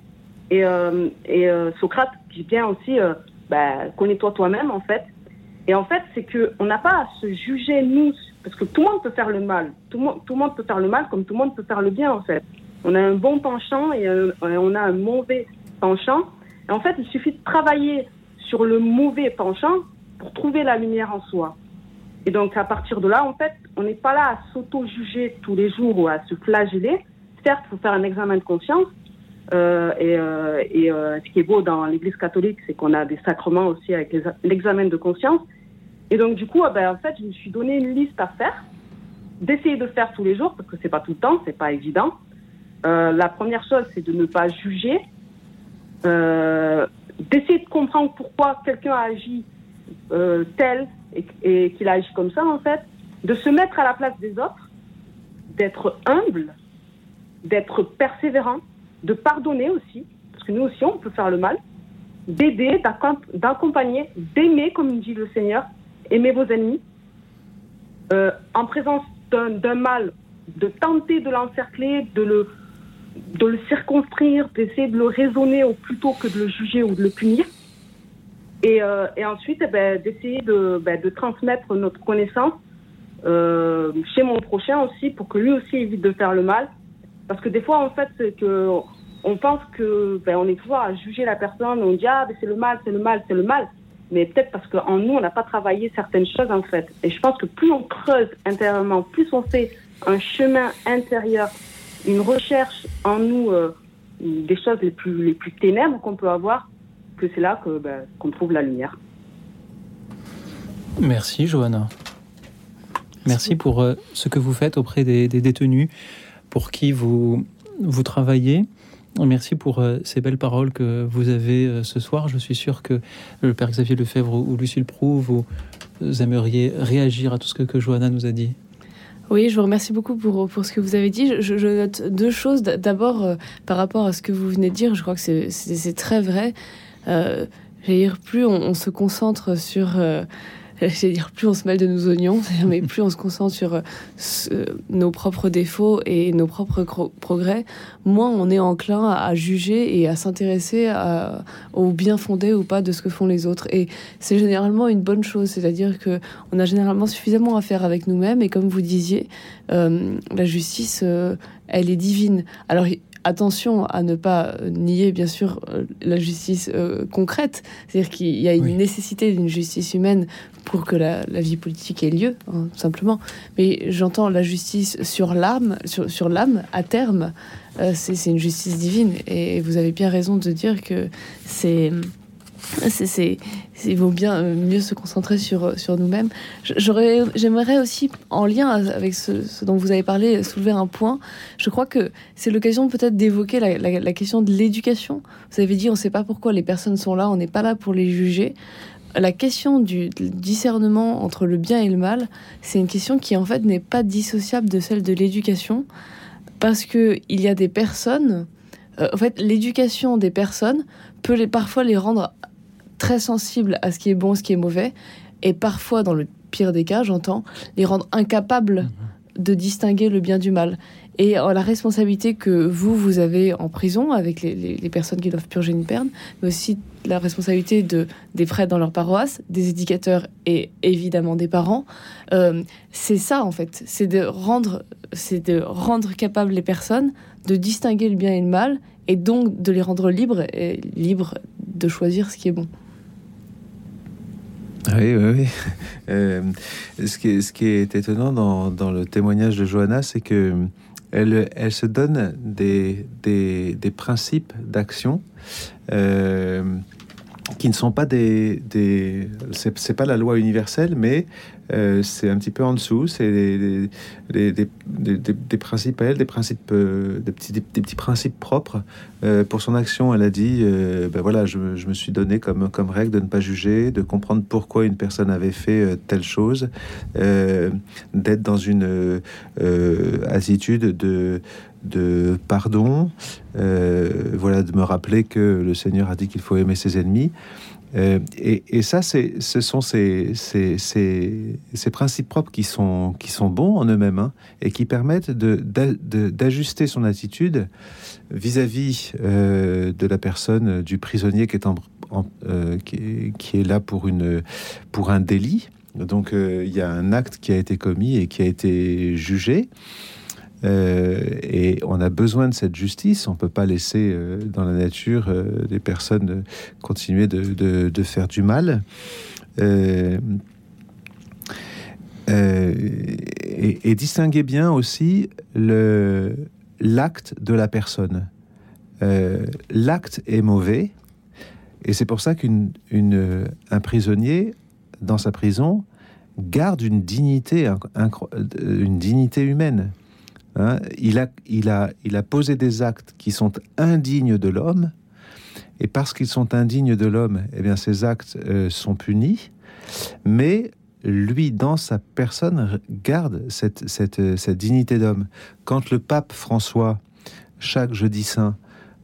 S13: Et, euh, et euh, Socrate dit bien aussi, euh, bah, connais-toi toi-même en fait. Et en fait, c'est que on n'a pas à se juger nous, parce que tout le monde peut faire le mal. Tout le, monde, tout le monde peut faire le mal comme tout le monde peut faire le bien en fait. On a un bon penchant et on a un mauvais penchant. Et en fait, il suffit de travailler sur le mauvais penchant pour trouver la lumière en soi. Et donc, à partir de là, en fait, on n'est pas là à s'auto-juger tous les jours ou à se flageller. Certes, il faut faire un examen de conscience, euh, et, euh, et euh, ce qui est beau dans l'Église catholique, c'est qu'on a des sacrements aussi avec l'examen de conscience. Et donc, du coup, ben, en fait, je me suis donné une liste à faire, d'essayer de faire tous les jours, parce que c'est pas tout le temps, c'est pas évident. La première chose, c'est de ne pas juger, d'essayer de comprendre pourquoi quelqu'un a agi tel et, et qu'il agit comme ça, en fait, de se mettre à la place des autres, d'être humble, d'être persévérant, de pardonner aussi, parce que nous aussi, on peut faire le mal, d'aider, d'accompagner, d'aimer, comme dit le Seigneur, aimer vos ennemis, euh, en présence d'un mal, de tenter de l'encercler, de le, de le circonscrire, d'essayer de le raisonner plutôt que de le juger ou de le punir. Et, euh, ensuite, eh ben, d'essayer de, ben, de transmettre notre connaissance euh, chez mon prochain aussi, pour que lui aussi évite de faire le mal parce que des fois, en fait, on pense que ben, on est toujours à juger la personne, on dit ah c'est le mal, c'est le mal, c'est le mal. Mais peut-être parce qu'en nous, on n'a pas travaillé certaines choses en fait. Et je pense que plus on creuse intérieurement, plus on fait un chemin intérieur, une recherche en nous euh, des choses les plus les plus ténèbres qu'on peut avoir, que c'est là ben, qu'on trouve la lumière.
S2: Merci Johanna. Merci pour euh, ce que vous faites auprès des, détenus pour qui vous, vous travaillez. Merci pour euh, ces belles paroles que vous avez ce soir. Je suis sûr que le Père Xavier Lefebvre ou Lucille Prou, vous aimeriez réagir à tout ce que Johanna nous a dit.
S3: Oui, je vous remercie beaucoup pour, pour ce que vous avez dit. Je, note deux choses. D'abord, euh, par rapport à ce que vous venez de dire, je crois que c'est très vrai. Euh, dire, plus on, se concentre sur j'allais dire, plus on se mêle de nos oignons, mais plus on se concentre sur euh, nos propres défauts et nos propres progrès, moins on est enclin à, juger et à s'intéresser au bien fondé ou pas de ce que font les autres. Et c'est généralement une bonne chose, c'est-à-dire que on a généralement suffisamment à faire avec nous-mêmes. Et comme vous disiez, euh, la justice, euh, elle est divine. Alors attention à ne pas nier, bien sûr, euh, la justice euh, concrète. C'est-à-dire qu'il y a une nécessité d'une justice humaine pour que la, vie politique ait lieu, hein, simplement. Mais j'entends la justice sur l'âme, sur, l'âme à terme. Euh, c'est une justice divine. Et vous avez bien raison de dire que c'est c'est, il vaut bien euh, mieux se concentrer sur, euh, sur nous-mêmes. j'aimerais aussi, en lien avec ce, dont vous avez parlé, soulever un point. Je crois que c'est l'occasion peut-être d'évoquer la, question de l'éducation. Vous avez dit, on ne sait pas pourquoi les personnes sont là, on n'est pas là pour les juger. La question du discernement entre le bien et le mal, c'est une question qui en fait n'est pas dissociable de celle de l'éducation, parce que il y a des personnes. Euh, en fait, l'éducation des personnes peut les, parfois les rendre très sensibles à ce qui est bon, ce qui est mauvais, et parfois, dans le pire des cas, j'entends, les rendre incapables mhm. de distinguer le bien du mal. Et euh, la responsabilité que vous, vous avez en prison avec les, personnes qui doivent purger une peine, mais aussi la responsabilité de, des prêtres dans leur paroisse, des éducateurs et évidemment des parents, euh, c'est ça en fait, c'est de rendre, c'est de rendre capables les personnes de distinguer le bien et le mal, et donc de les rendre libres et libres de choisir ce qui est bon.
S4: Oui, oui, oui. Euh, ce, qui est, étonnant dans, le témoignage de Johanna, c'est que elle, se donne des principes d'action euh, qui ne sont pas des. des c'est pas la loi universelle, mais Euh, c'est un petit peu en dessous, c'est des, des, des, des, principes des principes, euh, des, petits, principes propres. Euh, pour son action, elle a dit, ben voilà, je, me suis donné comme, comme règle de ne pas juger, de comprendre pourquoi une personne avait fait telle chose, d'être dans une attitude de de pardon, voilà, de me rappeler que le Seigneur a dit qu'il faut aimer ses ennemis. Euh, et, ça, ce sont ces, principes propres qui sont, bons en eux-mêmes hein, et qui permettent d'ajuster son attitude vis-à-vis euh, de la personne, du prisonnier qui est, euh, là pour un délit. Donc il y a un acte qui a été commis et qui a été jugé. Euh, et on a besoin de cette justice. On peut pas laisser euh, dans la nature euh, des personnes continuer de, faire du mal. Et, et, distinguer bien aussi l'acte de la personne. l'acte est mauvais, et c'est pour ça qu'un prisonnier dans sa prison garde une dignité, une dignité humaine. Hein, il, a, posé des actes qui sont indignes de l'homme, et parce qu'ils sont indignes de l'homme, eh bien, ces actes euh, sont punis, mais lui, dans sa personne, garde cette, cette, dignité d'homme. Quand le pape François, chaque jeudi saint,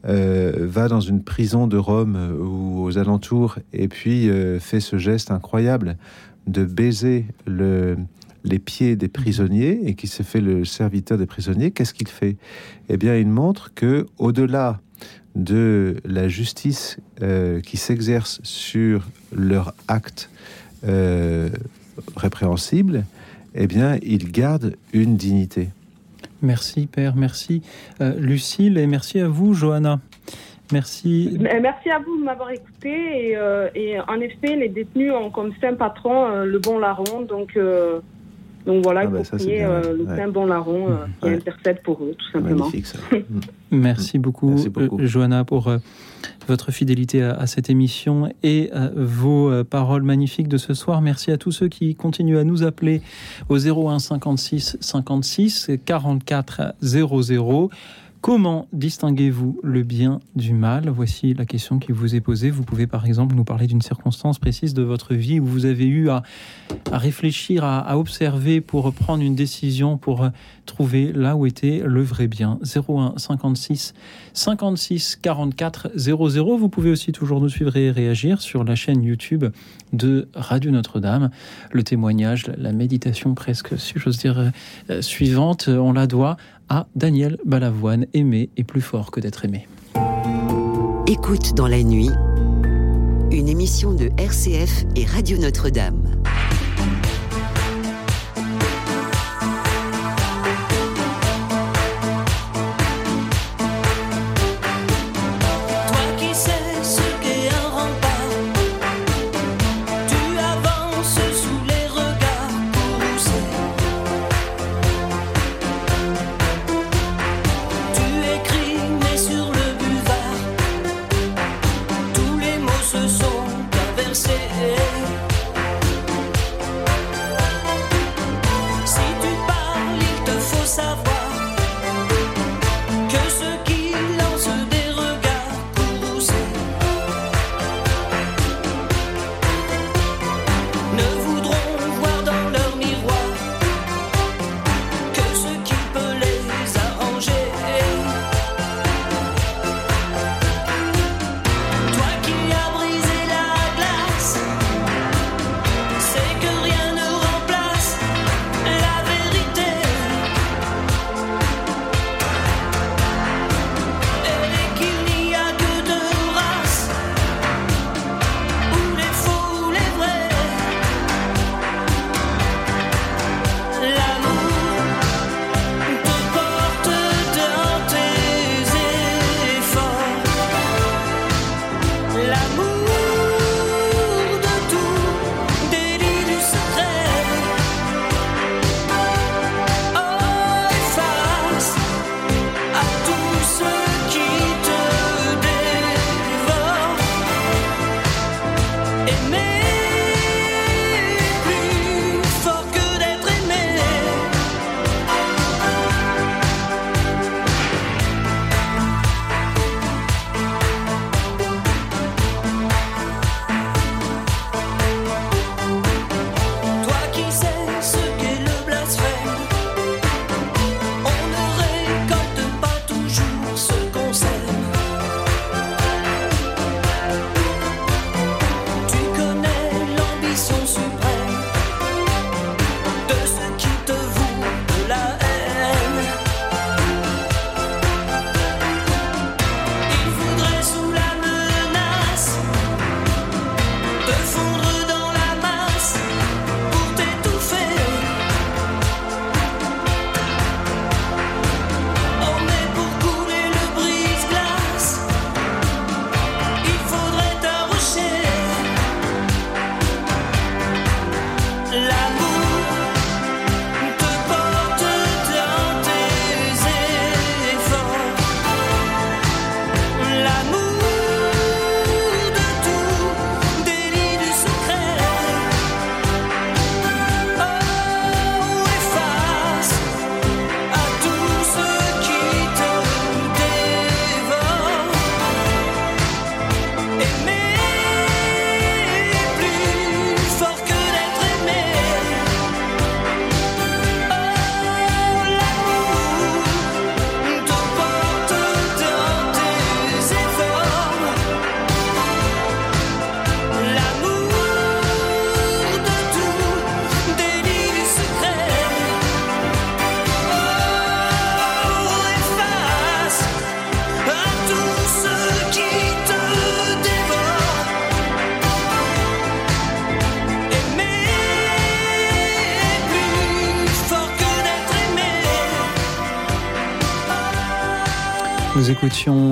S4: euh, va dans une prison de Rome euh, ou aux alentours et puis fait ce geste incroyable de baiser le, les pieds des prisonniers et qui se fait le serviteur des prisonniers, qu'est-ce qu'il fait? Eh bien, il montre que au-delà de la justice euh, qui s'exerce sur leur acte euh, répréhensible, eh bien, il garde une dignité.
S2: Merci, Père, merci, euh, Lucille, et merci à vous, Johanna. Merci.
S13: Merci à vous de m'avoir écouté. Et, et, en effet, les détenus ont comme saint patron le bon larron. Donc, donc voilà, il ah bah prier euh, le Saint Bon Larron euh, qui intercède pour eux, tout simplement.
S2: Merci beaucoup, Merci beaucoup. Euh, Johanna, pour votre fidélité à, cette émission et vos paroles magnifiques de ce soir. Merci à tous ceux qui continuent à nous appeler au 01 56 56 44 00. Comment distinguez-vous le bien du mal? Voici la question qui vous est posée. Vous pouvez par exemple nous parler d'une circonstance précise de votre vie où vous avez eu à, réfléchir, à, observer pour prendre une décision, pour trouver là où était le vrai bien. 01 56 56 44 00. Vous pouvez aussi toujours nous suivre et réagir sur la chaîne YouTube de Radio Notre-Dame. Le témoignage, la méditation presque, si j'ose dire, euh, suivante, on la doit à Daniel Balavoine, aimer est plus fort que d'être aimé.
S14: Écoute dans la nuit, une émission de RCF et Radio Notre-Dame.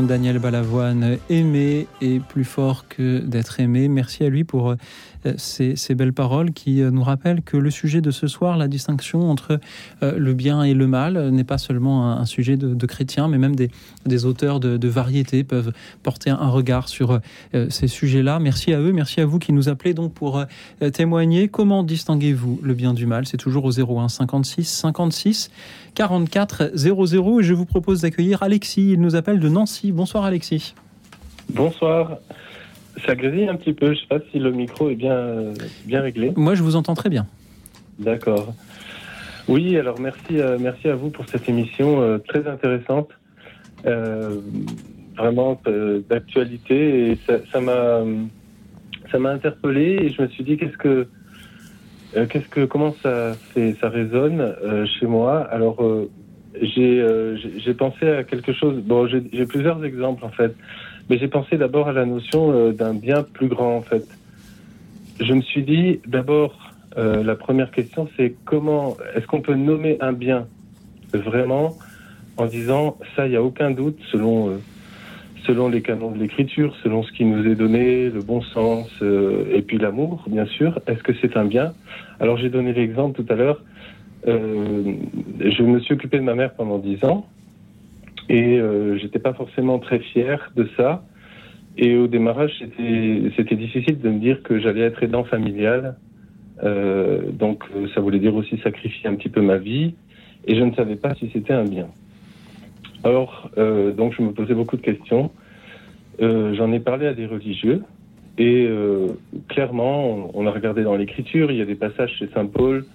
S2: Daniel Balavoine, est plus fort que d'être aimé. Merci à lui pour euh, ces, belles paroles qui euh, nous rappellent que le sujet de ce soir, la distinction entre euh, le bien et le mal, n'est pas seulement un, sujet de, de, chrétiens, mais même des, des auteurs de, de, variété peuvent porter un regard sur ces sujets-là. Merci à eux, merci à vous qui nous appelez donc pour témoigner. Comment distinguez-vous le bien du mal? C'est toujours au 01 56 56 44 00 et je vous propose d'accueillir Alexis. Il nous appelle de Nancy. Bonsoir Alexis.
S15: Bonsoir. Ça grésille un petit peu. Je ne sais pas si le micro est bien, bien réglé.
S2: Moi, je vous entends très bien.
S15: D'accord. Oui, alors merci, euh, merci à vous pour cette émission euh, très intéressante, euh, vraiment d'actualité. Et ça m'a ça m'a interpellé et je me suis dit qu'est-ce que qu'est-ce que comment ça ça résonne chez moi? Alors j'ai pensé à quelque chose. Bon, j'ai plusieurs exemples en fait, mais j'ai pensé d'abord à la notion d'un bien plus grand en fait. Je me suis dit d'abord la première question c'est comment est-ce qu'on peut nommer un bien vraiment en disant ça il y a aucun doute selon selon les canons de l'écriture, selon ce qui nous est donné, le bon sens euh, et puis l'amour, bien sûr. Est-ce que c'est un bien? Alors j'ai donné l'exemple tout à l'heure. Euh, je me suis occupé de ma mère pendant dix ans et euh, j'étais pas forcément très fier de ça. Et au démarrage, c'était difficile de me dire que j'allais être aidant familial. Euh, donc ça voulait dire aussi sacrifier un petit peu ma vie. Et je ne savais pas si c'était un bien. Alors, euh, donc je me posais beaucoup de questions. Euh, J'en ai parlé à des religieux et euh, clairement, on, a regardé dans l'écriture, il y a des passages chez Saint Paul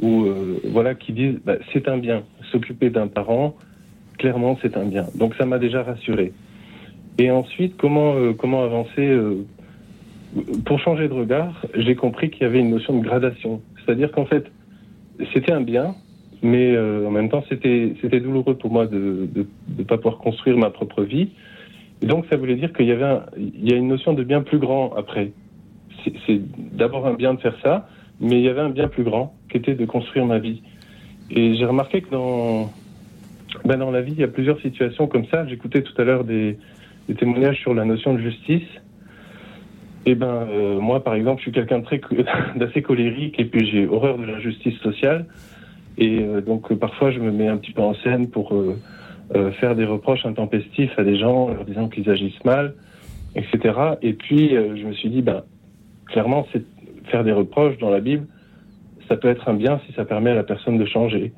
S15: où euh, voilà qui disent bah, c'est un bien. S'occuper d'un parent, clairement c'est un bien. Donc ça m'a déjà rassuré. Et ensuite, comment euh, comment avancer euh, Pour changer de regard, j'ai compris qu'il y avait une notion de gradation. C'est-à-dire qu'en fait, c'était un bien, mais euh, en même temps, c'était douloureux pour moi de ne pas pouvoir construire ma propre vie. Et donc, ça voulait dire qu'il y avait il y a une notion de bien plus grand après. C'est d'abord un bien de faire ça, mais il y avait un bien plus grand qui était de construire ma vie. Et j'ai remarqué que dans ben dans la vie, il y a plusieurs situations comme ça. J'écoutais tout à l'heure des, témoignages sur la notion de justice. Et ben euh, moi, par exemple, je suis quelqu'un d'assez colérique et puis j'ai horreur de la justice sociale. Et euh, donc parfois je me mets un petit peu en scène pour euh, faire des reproches intempestifs à des gens, leur disant qu'ils agissent mal, etc. Et puis je me suis dit, ben, clairement, faire des reproches dans la Bible, ça peut être un bien si ça permet à la personne de changer.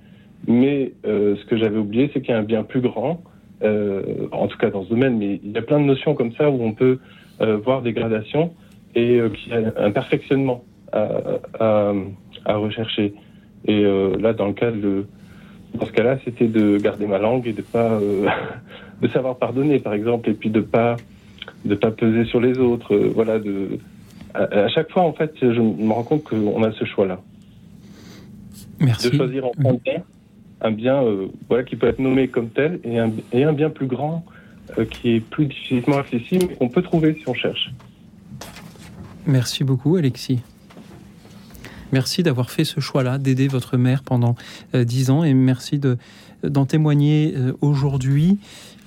S15: Mais euh, ce que j'avais oublié, c'est qu'il y a un bien plus grand, euh, en tout cas dans ce domaine, mais il y a plein de notions comme ça où on peut euh, voir des gradations et qu'il y a un perfectionnement à, à, à rechercher. Et euh, là, dans le cas de, dans ce cas-là, c'était de garder ma langue et de pas, euh, de savoir pardonner, par exemple, et puis de pas, de pas peser sur les autres. Euh, voilà, de, à, à, chaque fois, en fait, je me rends compte qu'on a ce choix-là.
S2: Merci.
S15: De choisir en un bien, un bien, euh, voilà, qui peut être nommé comme tel, et un, et un bien plus grand, euh, qui est plus difficilement accessible, qu'on peut trouver si on cherche.
S2: Merci beaucoup, Alexis. Merci d'avoir fait ce choix-là, d'aider votre mère pendant dix ans et merci d'en témoigner euh, aujourd'hui.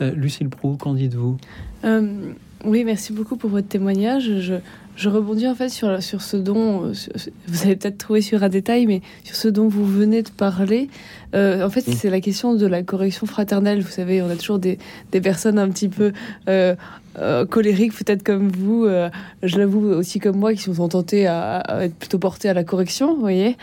S2: Euh, Lucille Prou, qu'en dites-vous?
S3: Euh, Oui, merci beaucoup pour votre témoignage. Je, je rebondis en fait sur, sur ce dont, vous avez peut-être trouvé sur un détail, mais sur ce dont vous venez de parler. Euh, en fait, mmh. c'est la question de la correction fraternelle. Vous savez, on a toujours des, des personnes un petit peu euh, euh, colériques, peut-être comme vous, euh, je l'avoue aussi comme moi, qui sont tentés à, à, être plutôt portés à la correction, voyez,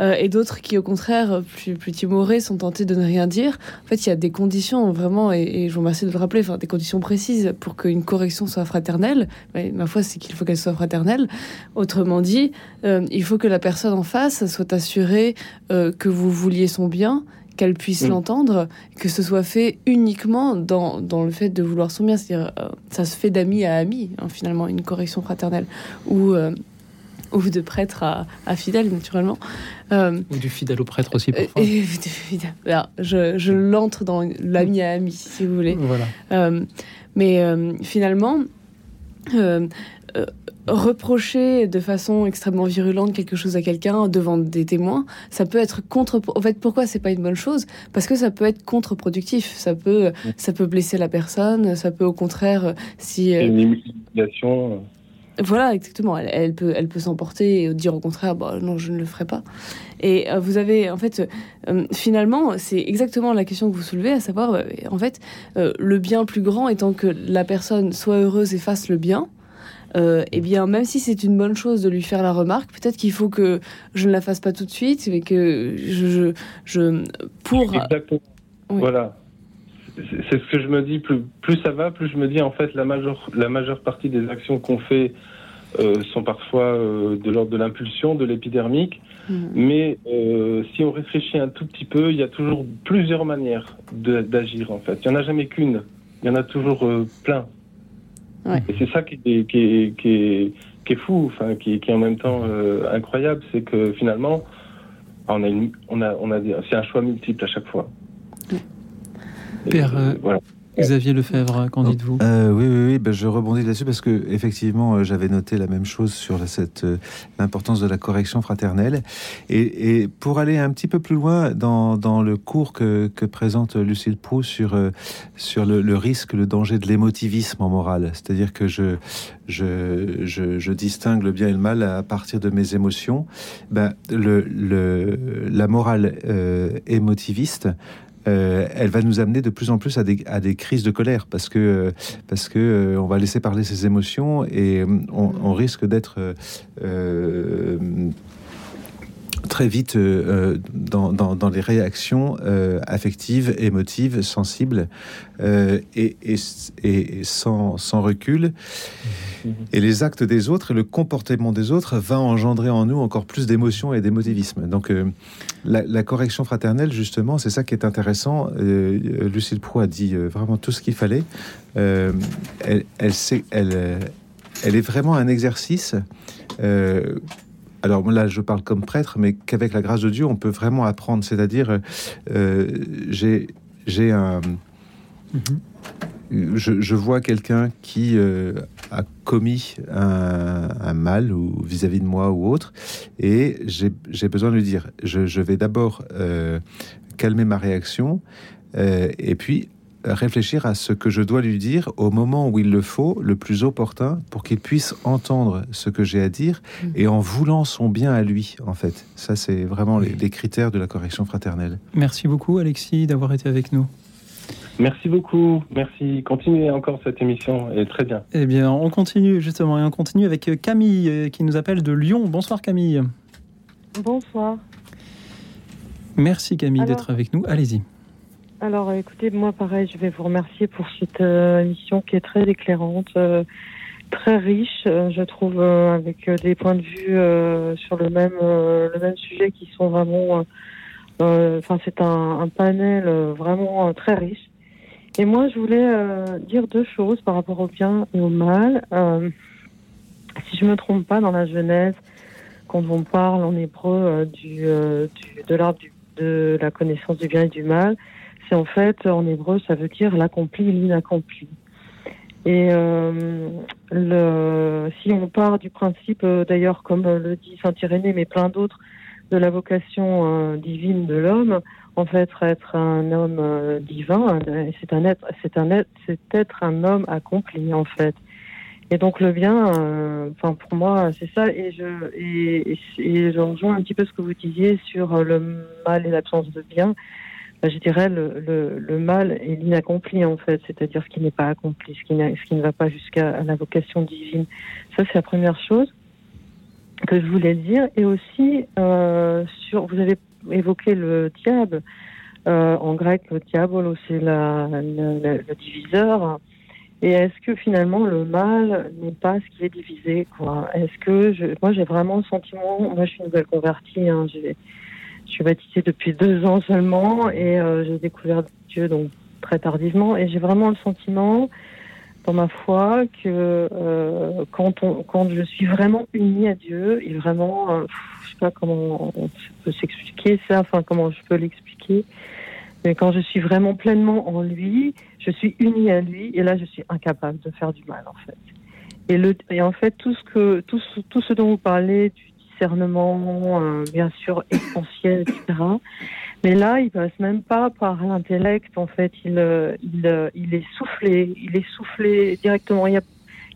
S3: euh, et d'autres qui, au contraire, plus, timorés, sont tentés de ne rien dire. En fait, il y a des conditions vraiment, et, je vous remercie de le rappeler, enfin, des conditions précises pour qu'une correction soit fraternelle. Mais, ma foi, c'est qu'il faut qu'elle soit fraternelle. Autrement dit, euh, il faut que la personne en face soit assurée que vous vouliez son bien qu'elle puisse mmh. l'entendre, que ce soit fait uniquement dans, dans le fait de vouloir son bien. C'est-à-dire, euh, ça se fait d'ami à ami, hein, finalement, une correction fraternelle. Ou, euh, ou de prêtre à, à fidèle, naturellement.
S2: Euh, ou du fidèle au prêtre aussi, parfois.
S3: Et, Alors, je, je l'entre dans l'ami à ami, si vous voulez.
S2: Voilà.
S3: Euh, mais finalement, euh, euh, reprocher de façon extrêmement virulente quelque chose à quelqu'un devant des témoins, ça peut être contre. En fait, pourquoi c'est pas une bonne chose? Parce que ça peut être contre-productif. Ça peut, ça peut blesser la personne. Ça peut au contraire, si
S15: une humiliation.
S3: Voilà, exactement. Elle, peut, elle peut s'emporter et dire au contraire, bah, non, je ne le ferai pas. Et vous avez, en fait, finalement, c'est exactement la question que vous soulevez, à savoir, en fait, le bien plus grand étant que la personne soit heureuse et fasse le bien, euh, eh bien, même si c'est une bonne chose de lui faire la remarque, peut-être qu'il faut que je ne la fasse pas tout de suite, mais que je, je, pour.
S15: Exactement. Voilà. C'est ce que je me dis. Plus, plus ça va, plus je me dis en fait la majeure, la majeure partie des actions qu'on fait euh, sont parfois euh, de l'ordre de l'impulsion, de l'épidermique. Mmh. Mais si on réfléchit un tout petit peu, il y a toujours plusieurs manières d'agir en fait. Il n'y en a jamais qu'une. Il y en a toujours plein. Et c'est ça qui est, qui qui qui est fou, enfin, qui, qui est en même temps euh, incroyable, c'est que finalement, on a, on a, on a, c'est un choix multiple à chaque fois.
S2: Père, euh, voilà. Xavier Lefebvre, qu'en dites-vous
S4: euh, Oui, oui, oui ben, je rebondis là-dessus parce que effectivement, euh, j'avais noté la même chose sur cette euh, l'importance de la correction fraternelle. Et, et, pour aller un petit peu plus loin dans, dans le cours que, que, présente Lucille Proust sur sur le, le, risque, le danger de l'émotivisme en morale, c'est-à-dire que je, je, je je, distingue le bien et le mal à partir de mes émotions. Ben, le, le la morale émotiviste euh, elle va nous amener de plus en plus à des, crises de colère parce que parce que euh, on va laisser parler ses émotions et euh, on, risque d'être très vite euh, dans, dans, dans, les réactions euh, affectives, émotives, sensibles euh, et, et, et, sans, sans recul. Mhm. Et les actes des autres et le comportement des autres va engendrer en nous encore plus d'émotions et d'émotivisme. Donc la, la, correction fraternelle, justement, c'est ça qui est intéressant. Lucille Prou a dit vraiment tout ce qu'il fallait. elle, elle, sait, elle, elle est vraiment un exercice alors là, je parle comme prêtre, mais qu'avec la grâce de Dieu, on peut vraiment apprendre. C'est-à-dire, euh, j'ai un. Mhm. je, vois quelqu'un qui euh, a commis un, mal ou vis-à-vis de moi ou autre, et j'ai besoin de lui dire. Je, je vais d'abord euh, calmer ma réaction, et puis réfléchir à ce que je dois lui dire au moment où il le faut, le plus opportun, pour qu'il puisse entendre ce que j'ai à dire mm. et en voulant son bien à lui, en fait. Ça, c'est vraiment les, critères de la correction fraternelle.
S2: Merci beaucoup, Alexis, d'avoir été avec nous.
S15: Merci beaucoup, merci. Continuez encore cette émission, est très bien.
S2: Eh bien, on continue justement, et on continue avec Camille euh, qui nous appelle de Lyon. Bonsoir Camille.
S16: Bonsoir.
S2: Merci Camille d'être avec nous. Allez-y.
S16: Alors, écoutez, moi, pareil, je vais vous remercier pour cette euh, émission qui est très éclairante, euh, très riche, euh, je trouve, avec des points de vue sur le même, le même sujet qui sont vraiment. Enfin, c'est un, un, panel vraiment très riche. Et moi, je voulais dire deux choses par rapport au bien et au mal. si je me trompe pas, dans la Genèse, quand on parle en hébreu du, du, de l'arbre de la connaissance du bien et du mal, en fait, en hébreu, ça veut dire l'accompli et l'inaccompli. Et euh, si on part du principe, euh, d'ailleurs, comme le dit Saint Irénée, mais plein d'autres, de la vocation euh, divine de l'homme, en fait, être un homme divin, c'est un être, c'est un être, c'est être un homme accompli, en fait. Et donc le bien, enfin pour moi, c'est ça. Et je et je rejoins un petit peu ce que vous disiez sur le mal et l'absence de bien. Bah, je dirais, le, le, le mal est l'inaccompli, en fait, c'est-à-dire ce qui n'est pas accompli, ce qui, ce qui ne va pas jusqu'à la vocation divine. Ça, c'est la première chose que je voulais dire. Et aussi, euh, sur, vous avez évoqué le diable. Euh, en grec, le diabolo, c'est la, le diviseur. Et est-ce que finalement le mal n'est pas ce qui est divisé quoi? Est-ce que je, moi j'ai vraiment le sentiment, moi je suis une nouvelle convertie, hein, j'ai je suis baptisée depuis deux ans seulement et euh, j'ai découvert Dieu donc très tardivement et j'ai vraiment le sentiment dans ma foi que euh, quand, on, quand je suis vraiment unie à Dieu et vraiment, euh, je sais pas comment on peut s'expliquer ça, enfin comment je peux l'expliquer, mais quand je suis vraiment pleinement en lui, je suis unie à lui et là je suis incapable de faire du mal en fait. Et, le, et en fait, tout ce, que, tout, tout ce dont vous parlez, discernement, euh, bien sûr, essentiel, etc., mais là, il passe même pas par l'intellect, en fait. Il, euh, il, euh, il est soufflé, il est soufflé directement. Il y a,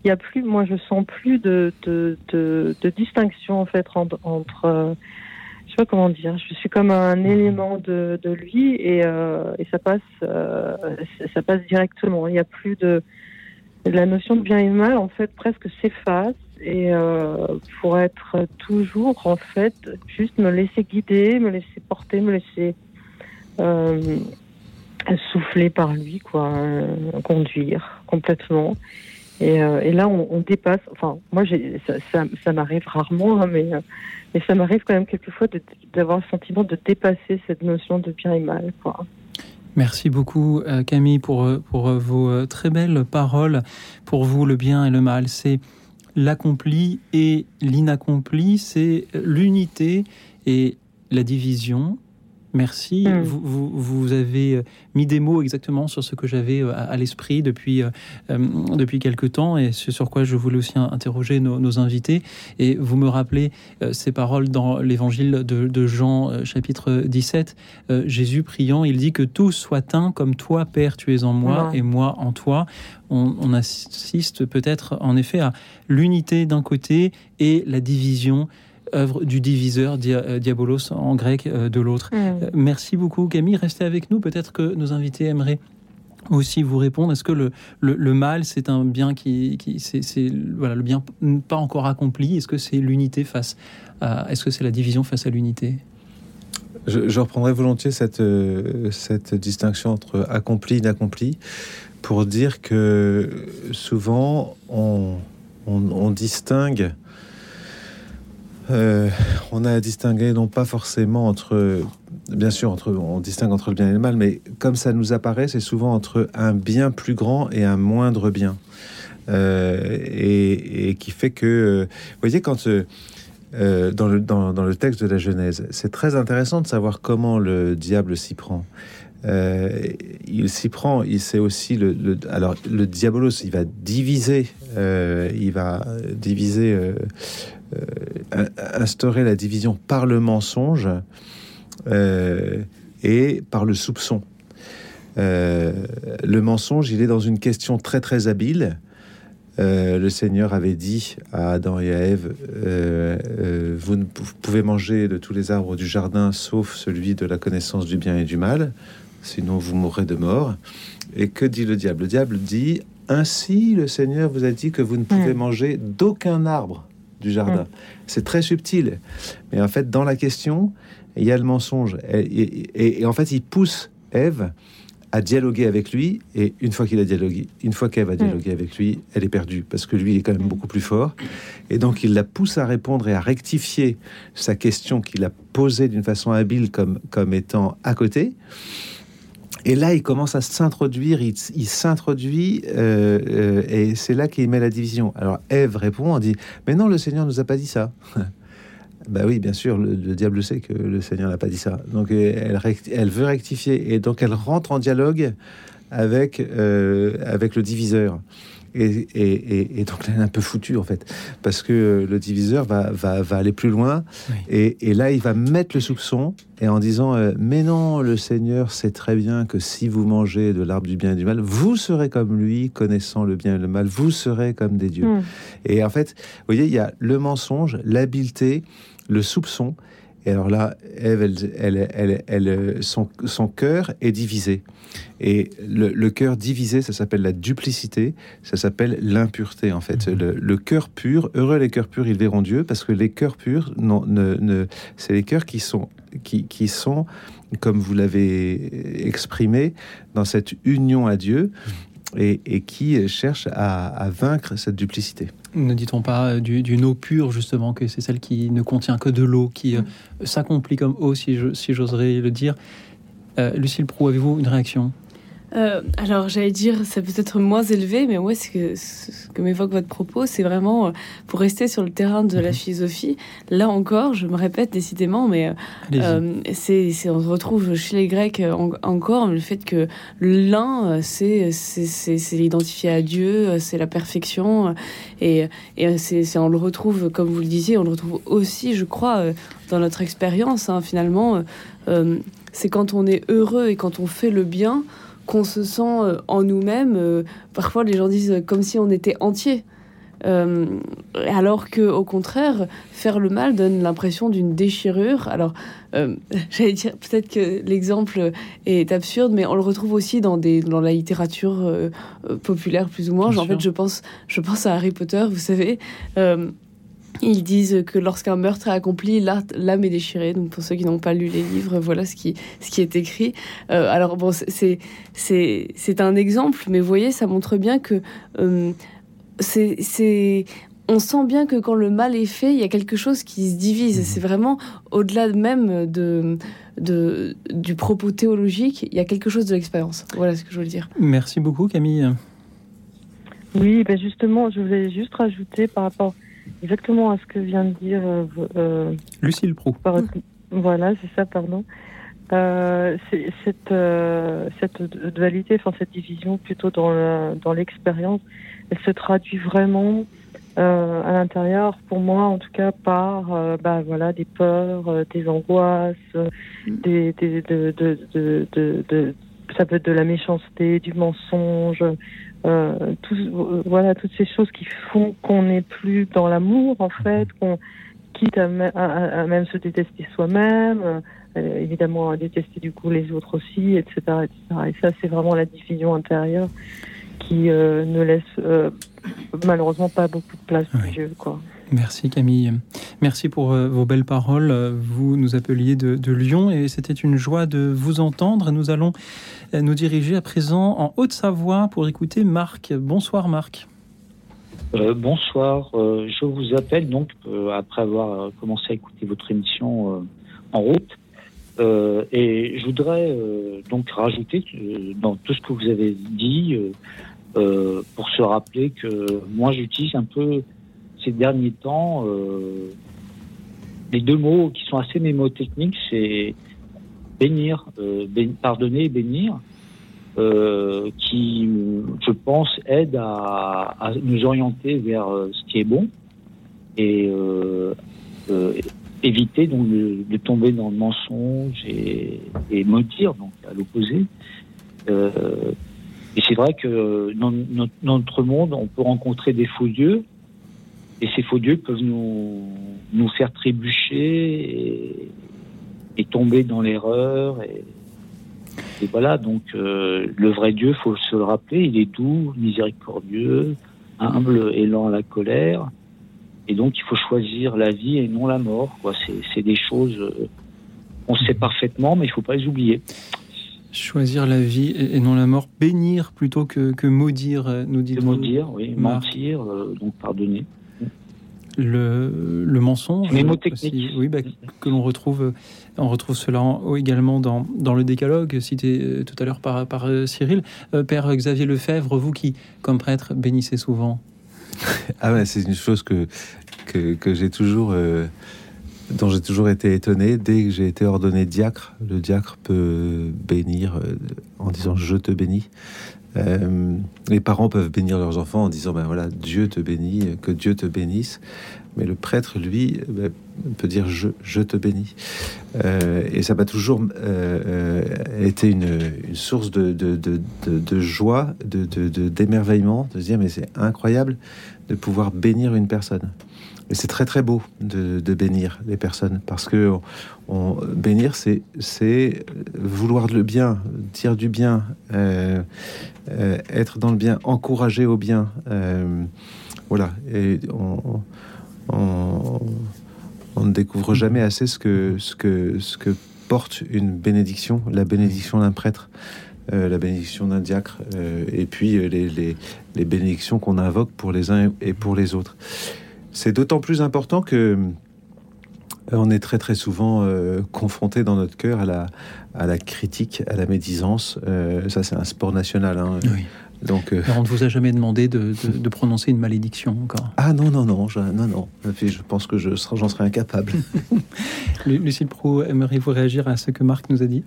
S16: il y a plus, moi, je sens plus de, de, de, de distinction, en fait, entre, entre euh, je sais pas comment dire, je suis comme un élément de, de lui et, euh, et ça passe, ça passe directement. Il n'y a plus de, la notion de bien et de mal, en fait, presque s'efface et euh, pour être toujours, en fait, juste me laisser guider, me laisser porter, me laisser euh, souffler par lui, quoi, euh, conduire complètement. Et, et là, on, dépasse. Enfin, moi, ça, ça, ça m'arrive rarement, hein, mais, mais ça m'arrive quand même quelquefois d'avoir le sentiment de dépasser cette notion de bien et mal, quoi.
S2: Merci beaucoup Camille pour, pour vos très belles paroles. Pour vous, le bien et le mal, c'est l'accompli et l'inaccompli, c'est l'unité et la division. Merci. Mmh. Vous, vous, vous, avez mis des mots exactement sur ce que j'avais à, à l'esprit depuis, euh, depuis quelque temps et ce sur quoi je voulais aussi interroger nos, nos invités. Et vous me rappelez euh, ces paroles dans l'évangile de, de, Jean, euh, chapitre 17. Jésus priant, il dit que tout soit un comme toi, Père, tu es en moi mmh. et moi en toi. On, on assiste peut-être en effet à l'unité d'un côté et la division œuvre du diviseur, dia, diabolos en grec, euh, de l'autre.
S16: Mmh.
S2: Merci beaucoup Camille, restez avec nous. Peut-être que nos invités aimeraient aussi vous répondre. Est-ce que le, le, le mal, c'est un bien qui, qui c'est voilà, le bien pas encore accompli? Est-ce que c'est l'unité face à... Est-ce que c'est la division face à l'unité?
S4: Je, je, reprendrai volontiers cette, euh, cette distinction entre accompli et inaccompli pour dire que souvent on, on, on distingue euh, on a à distinguer non pas forcément entre, bien sûr, entre, on distingue entre le bien et le mal, mais comme ça nous apparaît, c'est souvent entre un bien plus grand et un moindre bien, euh, et, qui fait que, vous voyez, quand euh, dans, le, dans, le texte de la Genèse, c'est très intéressant de savoir comment le diable s'y prend. Euh, il s'y prend, il sait aussi le, alors le diabolos, il va diviser, euh, il va diviser, euh, instaurer la division par le mensonge et par le soupçon. le mensonge, il est dans une question très très habile. Euh, le Seigneur avait dit à Adam et à Ève euh, euh, Vous ne pouvez manger de tous les arbres du jardin sauf celui de la connaissance du bien et du mal sinon vous mourrez de mort. Et que dit le diable? Le diable dit Ainsi, le Seigneur vous a dit que vous ne pouvez mmh. manger d'aucun arbre du jardin. Mmh. C'est très subtil. Mais en fait, dans la question, il y a le mensonge. Et, et, et en fait, il pousse Ève à dialoguer avec lui. Et une fois qu'il a dialogué, une fois qu'Ève a dialogué mmh. avec lui, elle est perdue parce que lui il est quand même beaucoup plus fort. Et donc il la pousse à répondre et à rectifier sa question qu'il a posée d'une façon habile comme, comme étant à côté. Et là, il commence à s'introduire, il, s'introduit, euh, euh, et c'est là qu'il met la division. Alors, Ève répond, on dit, mais non, le Seigneur nous a pas dit ça. bah oui, bien sûr, le, le, diable sait que le Seigneur n'a pas dit ça. Donc, elle, elle veut rectifier, et donc elle rentre en dialogue avec, euh, avec le diviseur. Et, et, et, donc là, elle est un peu foutue en fait, parce que le diviseur va, va, va aller plus loin, oui. et, et, là, il va mettre le soupçon, et en disant euh, Mais non, le Seigneur sait très bien que si vous mangez de l'arbre du bien et du mal, vous serez comme lui, connaissant le bien et le mal, vous serez comme des dieux. Mm. Et en fait, vous voyez, il y a le mensonge, l'habileté, le soupçon. Et alors là, Ève, elle, elle, elle, elle, son, son cœur est divisé. Et le, le cœur divisé, ça s'appelle la duplicité, ça s'appelle l'impureté en fait. Mmh. Le, le cœur pur, heureux les cœurs purs, ils verront Dieu, parce que les cœurs purs, non, ne, ne, c'est les cœurs qui sont, qui, qui sont, comme vous l'avez exprimé, dans cette union à Dieu. Et, et, qui cherche à, à, vaincre cette duplicité.
S2: Ne dit-on pas d'une eau pure, justement, que c'est celle qui ne contient que de l'eau, qui mmh. euh, s'accomplit comme eau, si j'oserais si le dire euh, Lucille Prou, avez-vous une réaction?
S3: Euh, alors j'allais dire, c'est peut-être moins élevé, mais ouais, ce que, ce que m'évoque votre propos, c'est vraiment, euh, pour rester sur le terrain de la
S2: Mhm.
S3: philosophie, là encore, je me répète décidément, mais euh, euh, c'est, on se retrouve chez les Grecs en- encore le fait que l'un, c'est, c'est, l'identifié à Dieu, c'est la perfection, et, et c'est, on le retrouve, comme vous le disiez, on le retrouve aussi, je crois, dans notre expérience, hein, finalement, c'est quand on est heureux et quand on fait le bien qu'on se sent euh, en nous-mêmes. euh, parfois, les gens disent euh, comme si on était entier. Euh, alors que, au contraire, faire le mal donne l'impression d'une déchirure. Alors, euh, j'allais dire peut-être que l'exemple est absurde, mais on le retrouve aussi dans des dans la littérature euh, populaire plus ou moins.
S2: Bien
S3: en fait, je pense je pense à Harry Potter. Vous savez. Ils disent que lorsqu'un meurtre est accompli, l'âme est déchirée. Donc pour ceux qui n'ont pas lu les livres, voilà ce qui, ce qui est écrit. Euh, alors bon, c'est un exemple, mais vous voyez, ça montre bien que euh, c'est c'est on sent bien que quand le mal est fait, il y a quelque chose qui se divise. C'est vraiment au-delà même de, de du propos théologique, il y a quelque chose de l'expérience. Voilà ce que je veux dire.
S2: Merci beaucoup, Camille.
S16: Oui, ben justement, je voulais juste rajouter par rapport exactement à ce que vient de dire euh, euh,
S2: Lucille Prou.
S16: par- Voilà, c'est ça, pardon. Euh, cette, euh, cette dualité, enfin cette division plutôt dans dans l'expérience, elle se traduit vraiment euh, à l'intérieur, pour moi en tout cas, par euh, bah, voilà, des peurs, euh, des angoisses, euh, des, des, de, de, de, de, de- ça peut être de la méchanceté, du mensonge, euh, tout, euh, voilà, toutes ces choses qui font qu'on n'est plus dans l'amour en fait, qu'on quitte à, me- à- à- à même se détester soi-même, euh, évidemment à détester du coup les autres aussi, etc., etc. Et ça, c'est vraiment la division intérieure qui euh, ne laisse euh, malheureusement pas beaucoup de place pour Dieu, quoi.
S2: Merci Camille. Merci pour euh, vos belles paroles. Vous nous appeliez de, Lyon et c'était une joie de vous entendre. Nous allons euh, nous diriger à présent en Haute-Savoie pour écouter Marc. Bonsoir Marc.
S17: Euh, bonsoir, je vous appelle donc après avoir commencé à écouter votre émission en route. Et je voudrais donc rajouter dans tout ce que vous avez dit pour se rappeler que moi j'utilise un peu ces derniers temps euh, les deux mots qui sont assez mémotechniques, c'est bénir, euh, pardonner et bénir euh, qui, je pense, aide à, nous orienter vers ce qui est bon et éviter donc de, tomber dans le mensonge et, et maudire, donc à l'opposé. Et c'est vrai que dans notre monde, on peut rencontrer des faux dieux et ces faux dieux peuvent nous, nous faire trébucher et, et tomber dans l'erreur et, et voilà, donc euh, le vrai Dieu, faut se le rappeler, il est doux, miséricordieux, humble et lent à la colère. Et donc il faut choisir la vie et non la mort. Quoi. C'est, c'est des choses euh, qu'on sait parfaitement, mais il faut pas les oublier.
S2: Choisir la vie et non la mort. Bénir plutôt que, que maudire, euh, nous dit
S17: maudire, oui, mentir, euh, donc pardonner.
S2: Le, le mensonge. Aussi, oui, bah, que l'on retrouve, on retrouve cela en- également dans, dans le décalogue cité euh, tout à l'heure par, par euh, Cyril. Euh, Père Xavier Lefebvre, vous qui, comme prêtre, bénissez souvent.
S4: Ah ouais, c'est une chose que, que, que j'ai toujours, euh, dont j'ai toujours été étonné. Dès que j'ai été ordonné diacre, le diacre peut bénir euh, en disant je te bénis. Euh, les parents peuvent bénir leurs enfants en disant ben voilà Dieu te bénit, que Dieu te bénisse. Mais le prêtre, lui, ben, peut dire je, je te bénis. Euh, et ça m'a toujours euh, été une, source de, de, de, de- joie, d'émerveillement, de se dire mais c'est incroyable de pouvoir bénir une personne. Et c'est très très beau de, de bénir les personnes parce que bénir c'est vouloir le bien, dire du bien, euh, être dans le bien, encourager au bien. euh, voilà. Et on, ne découvre jamais assez ce que, porte une bénédiction, la bénédiction d'un prêtre, euh, la bénédiction d'un diacre, et puis les bénédictions qu'on invoque pour les uns et pour les autres. C'est d'autant plus important que On est très très souvent confronté dans notre cœur à la, à la critique, à la médisance. ça, c'est un sport national. Hein.
S2: Oui. Donc, on ne vous a jamais demandé de, de, prononcer une malédiction encore?
S4: Ah non, non, non, je, non, non. Je pense que j'en serais incapable.
S2: Lucille Pro, aimeriez-vous réagir à ce que Marc nous a dit?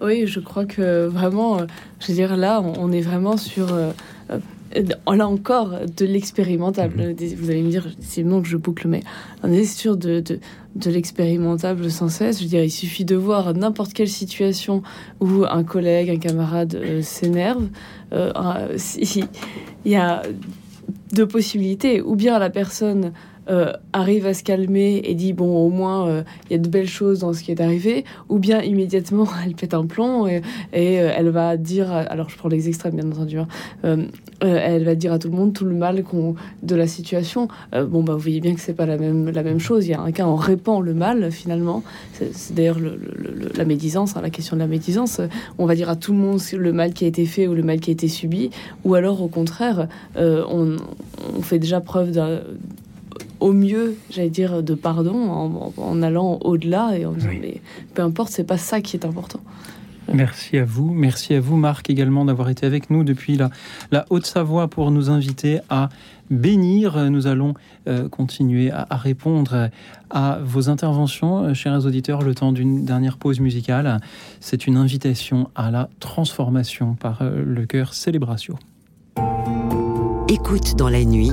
S3: Oui, je crois que vraiment, je veux dire, là, on est vraiment sur là encore de l'expérimentable. Mhm. Vous allez me dire, c'est bon que je boucle, mais on est sûr de, de, de l'expérimentable sans cesse. Je veux dire, il suffit de voir n'importe quelle situation où un collègue, un camarade euh, s'énerve. Euh, il y a deux possibilités. Ou bien la personne euh, arrive à se calmer et dit bon au moins euh, il y a de belles choses dans ce qui est arrivé ou bien immédiatement elle pète un plomb et, euh, elle va dire alors je prends les extrêmes bien entendu hein, elle va dire à tout le monde tout le mal qu'on de la situation. Bon bah vous voyez bien que c'est pas la même la même chose. Il y a un cas on répand le mal finalement. C'est d'ailleurs le, la médisance hein, la question de la médisance. On va dire à tout le monde le mal qui a été fait ou le mal qui a été subi ou alors au contraire on, on fait déjà preuve d'un au mieux, j'allais dire, de pardon en, allant au-delà et en disant mais peu importe, c'est pas ça qui est important.
S2: Merci à vous. Merci à vous, Marc, également d'avoir été avec nous depuis la, la Haute-Savoie pour nous inviter à bénir. Nous allons euh, continuer à, répondre à vos interventions, euh, chers auditeurs, le temps d'une dernière pause musicale. C'est une invitation à la transformation par euh, le cœur Célébratio.
S6: Écoute dans la nuit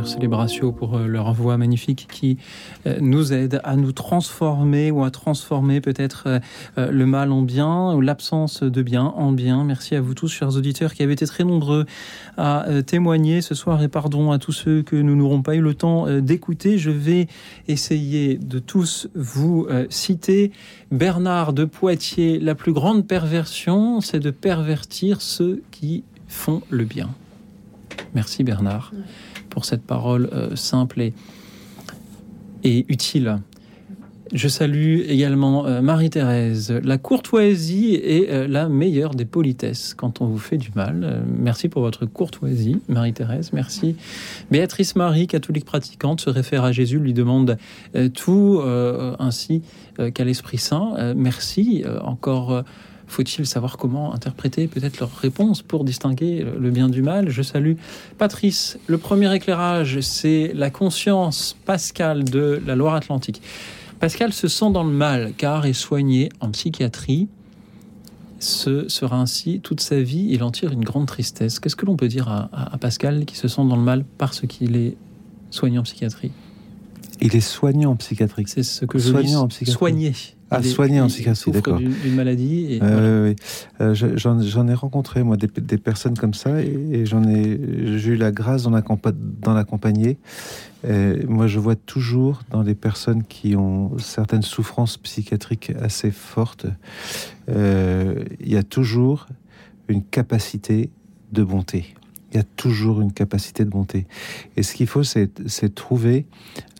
S2: Cœur Célébratio pour euh, leur voix magnifique qui euh, nous aide à nous transformer ou à transformer peut-être euh, le mal en bien ou l'absence de bien en bien. Merci à vous tous, chers auditeurs, qui avez été très nombreux à témoigner ce soir et pardon à tous ceux que nous n'aurons pas eu le temps d'écouter. Je vais essayer de tous vous citer. Bernard de Poitiers, la plus grande perversion, c'est de pervertir ceux qui font le bien. Merci Bernard pour cette parole euh, simple et, et, utile. Je salue également euh, Marie-Thérèse. La courtoisie est euh, la meilleure des politesses quand on vous fait du mal. merci pour votre courtoisie, Marie-Thérèse. Merci. Béatrice Marie, catholique pratiquante, se réfère à Jésus, lui demande tout ainsi qu'à l'Esprit Saint. merci encore faut-il savoir comment interpréter peut-être leur réponse pour distinguer le bien du mal? Je salue Patrice. Le premier éclairage, c'est la conscience pascale de la Loire-Atlantique. Pascal se sent dans le mal car est soigné en psychiatrie. Ce sera ainsi toute sa vie. Il en tire une grande tristesse. Qu'est-ce que l'on peut dire à, Pascal qui se sent dans le mal parce qu'il est soigné en psychiatrie?
S4: Il est soigné en psychiatrie.
S2: C'est ce que je soigné En psychiatrie. Soigné.
S4: Ah, soigner en psychiatrie, d'accord.
S2: D'une maladie.
S4: Et euh, j'en ai rencontré, moi, des, personnes comme ça, et, j'en ai, j'ai eu la grâce d'en accompagner. moi, je vois toujours dans les personnes qui ont certaines souffrances psychiatriques assez fortes, euh, il y a toujours une capacité de bonté il y a toujours une capacité de bonté. Et ce qu'il faut, c'est trouver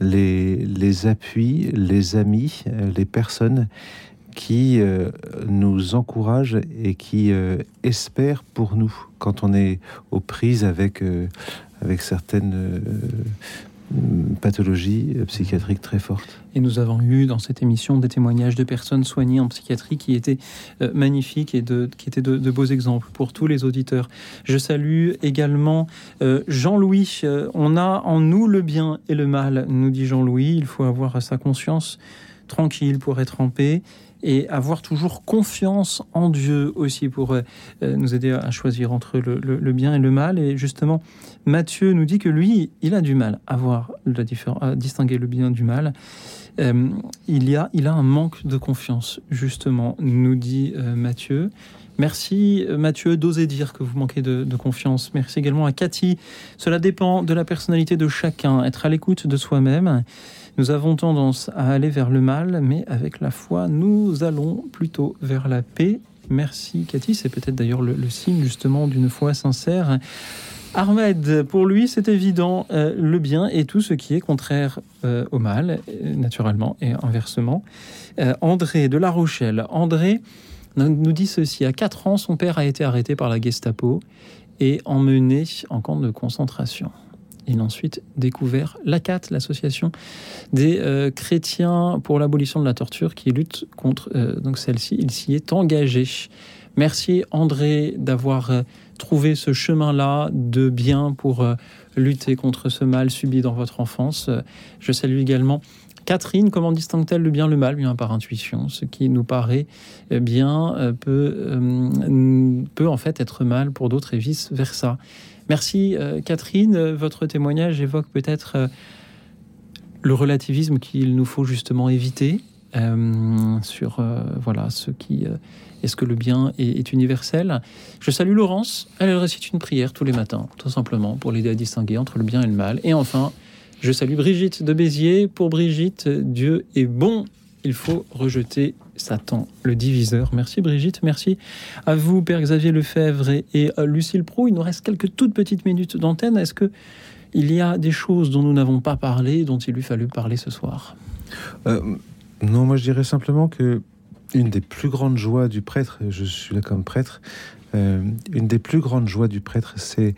S4: les, les, appuis, les amis, euh, les personnes qui euh, nous encouragent et qui euh, espèrent pour nous quand on est aux prises avec, avec certaines pathologie psychiatrique très forte.
S2: Et nous avons eu dans cette émission des témoignages de personnes soignées en psychiatrie qui étaient euh, magnifiques et de, qui étaient de, beaux exemples pour tous les auditeurs. Je salue également euh, Jean-Louis. Euh, on a en nous le bien et le mal, nous dit Jean-Louis. Il faut avoir sa conscience tranquille pour être en paix et avoir toujours confiance en Dieu aussi pour euh, nous aider à choisir entre le, bien et le mal. Et justement, Matthieu nous dit que lui, il a du mal à voir la à distinguer le bien du mal. Euh, il, a, il a un manque de confiance, justement, nous dit euh, Matthieu. Merci Mathieu d'oser dire que vous manquez de, confiance. Merci également à Cathy. Cela dépend de la personnalité de chacun, être à l'écoute de soi-même. Nous avons tendance à aller vers le mal, mais avec la foi, nous allons plutôt vers la paix. Merci Cathy, c'est peut-être d'ailleurs le, signe justement d'une foi sincère. Ahmed, pour lui, c'est évident, euh, le bien et tout ce qui est contraire euh, au mal, euh, naturellement, et inversement. André de La Rochelle, André nous dit ceci, à 4 ans, son père a été arrêté par la Gestapo et emmené en camp de concentration. Il a ensuite découvert l'ACAT, l'association des euh, chrétiens pour l'abolition de la torture, qui lutte contre euh, celle-ci. Il s'y est engagé. Merci André d'avoir euh, trouvé ce chemin-là de bien pour lutter contre ce mal subi dans votre enfance. Je salue également Catherine, comment distingue-t-elle le bien le mal? Bien par intuition. Ce qui nous paraît bien peut, peut en fait être mal pour d'autres et vice versa. Merci euh, Catherine. Votre témoignage évoque peut-être euh, le relativisme qu'il nous faut justement éviter euh, sur voilà ce qui est-ce que le bien est, universel. Je salue Laurence. Elle, récite une prière tous les matins, tout simplement, pour l'aider à distinguer entre le bien et le mal. Et enfin, je salue Brigitte de Béziers. Pour Brigitte, Dieu est bon. Il faut rejeter Satan, le diviseur. Merci Brigitte, merci à vous Père Xavier Lefebvre et, Lucille Pro. Il nous reste quelques toutes petites minutes d'antenne. Est-ce que il y a des choses dont nous n'avons pas parlé, dont il lui fallu parler ce soir?
S4: Euh, Non, moi je dirais simplement que une des plus grandes joies du prêtre, je suis là comme prêtre, euh, une des plus grandes joies du prêtre, c'est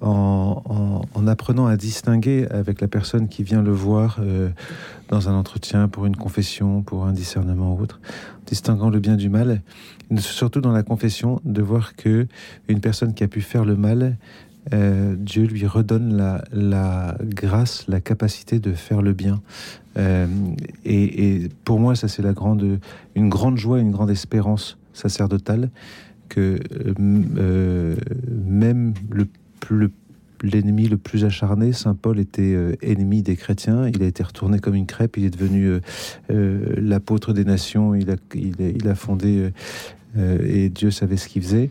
S4: en, apprenant à distinguer avec la personne qui vient le voir euh, dans un entretien, pour une confession, pour un discernement ou autre, distinguant le bien du mal, surtout dans la confession, de voir que une personne qui a pu faire le mal, euh, Dieu lui redonne la, grâce, la capacité de faire le bien. et, et, pour moi, ça c'est la grande, une grande joie, une grande espérance sacerdotale que euh, euh, même le, l'ennemi le plus acharné. Saint Paul était ennemi des chrétiens. Il a été retourné comme une crêpe. Il est devenu l'apôtre des nations. Il a, il a, fondé et Dieu savait ce qu'il faisait.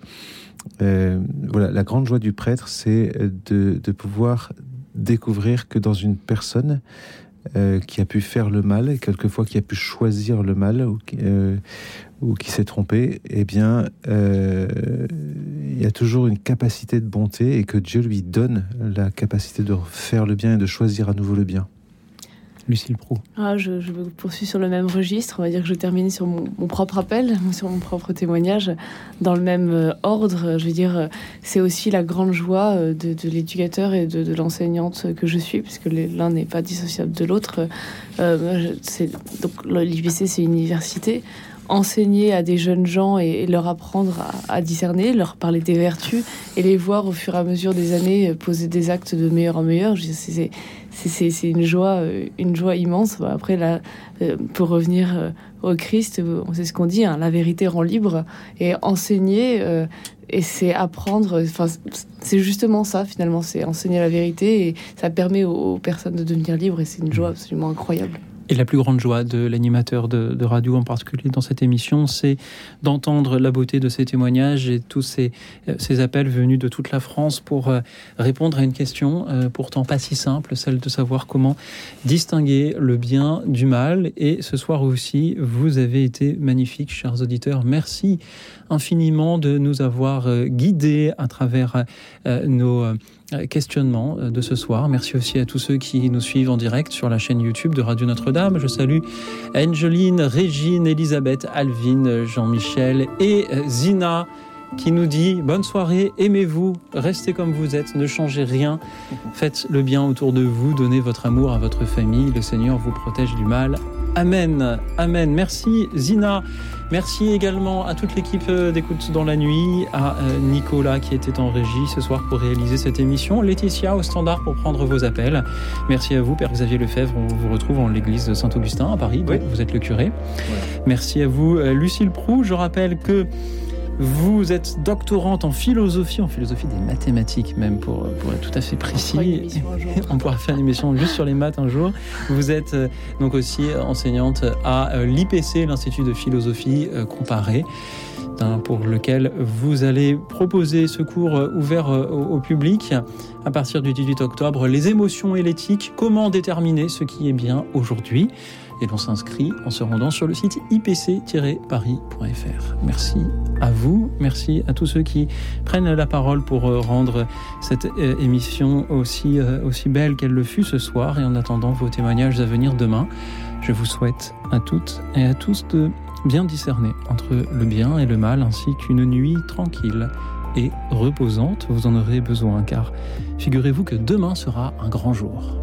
S4: voilà, la grande joie du prêtre, c'est de, pouvoir découvrir que dans une personne euh, qui a pu faire le mal, quelquefois qui a pu choisir le mal, ou, euh, ou qui s'est trompé, eh bien, euh, il y a toujours une capacité de bonté et que Dieu lui donne la capacité de faire le bien et de choisir à nouveau le bien.
S2: Lucille Pro.
S3: Ah, je, je poursuis sur le même registre. On va dire que je termine sur mon, propre appel, sur mon propre témoignage, dans le même euh, ordre. Je veux dire, euh, c'est aussi la grande joie euh, de, l'éducateur et de, l'enseignante que je suis, puisque l'un n'est pas dissociable de l'autre. donc l'IPC, c'est une université enseigner à des jeunes gens et, leur apprendre à, discerner, leur parler des vertus et les voir au fur et à mesure des années poser des actes de meilleur en meilleur. C'est une joie, euh, une joie immense. Après, là, euh, pour revenir euh, au Christ, on sait ce qu'on dit, hein, la vérité rend libre et enseigner. et c'est apprendre, enfin, c'est justement ça finalement, c'est enseigner la vérité et ça permet aux personnes de devenir libres et c'est une joie absolument incroyable.
S2: Et la plus grande joie de l'animateur de, radio en particulier dans cette émission, c'est d'entendre la beauté de ces témoignages et tous ces, euh, ces, appels venus de toute la France pour euh, répondre à une question euh, pourtant pas si simple, celle de savoir comment distinguer le bien du mal. Et ce soir aussi, vous avez été magnifiques, chers auditeurs. Merci infiniment de nous avoir guidés à travers nos questionnement euh, de ce soir. Merci aussi à tous ceux qui nous suivent en direct sur la chaîne YouTube de Radio Notre-Dame. Je salue Angeline, Régine, Elisabeth, Alvin, Jean-Michel et euh, Zina qui nous dit bonne soirée, aimez-vous, restez comme vous êtes, ne changez rien, faites le bien autour de vous, donnez votre amour à votre famille, le Seigneur vous protège du mal. Amen, amen. Merci Zina. Merci également à toute l'équipe euh, d'écoute dans la nuit, à euh, Nicolas qui était en régie ce soir pour réaliser cette émission, Laetitia au standard pour prendre vos appels. Merci à vous, Père Xavier Lefebvre. On vous retrouve en l'église Saint-Augustin à Paris, vous êtes le curé. Merci à vous, euh, Lucille Prou. Je rappelle que vous êtes doctorante en philosophie, en philosophie des mathématiques même, pour, pour être tout à fait précis. On pourra faire une émission juste sur les maths un jour. Vous êtes euh, donc aussi enseignante à euh, l'IPC, l'Institut de philosophie euh, comparée pour lequel vous allez proposer ce cours ouvert au public à partir du 18 octobre, les émotions et l'éthique, comment déterminer ce qui est bien aujourd'hui? Et l'on s'inscrit en se rendant sur le site ipc-paris.fr. Merci à vous, merci à tous ceux qui prennent la parole pour euh, rendre cette euh, émission euh, aussi belle qu'elle le fut ce soir et en attendant vos témoignages à venir demain. Je vous souhaite à toutes et à tous de bien discerner entre le bien et le mal ainsi qu'une nuit tranquille et reposante. Vous en aurez besoin car figurez-vous que demain sera un grand jour.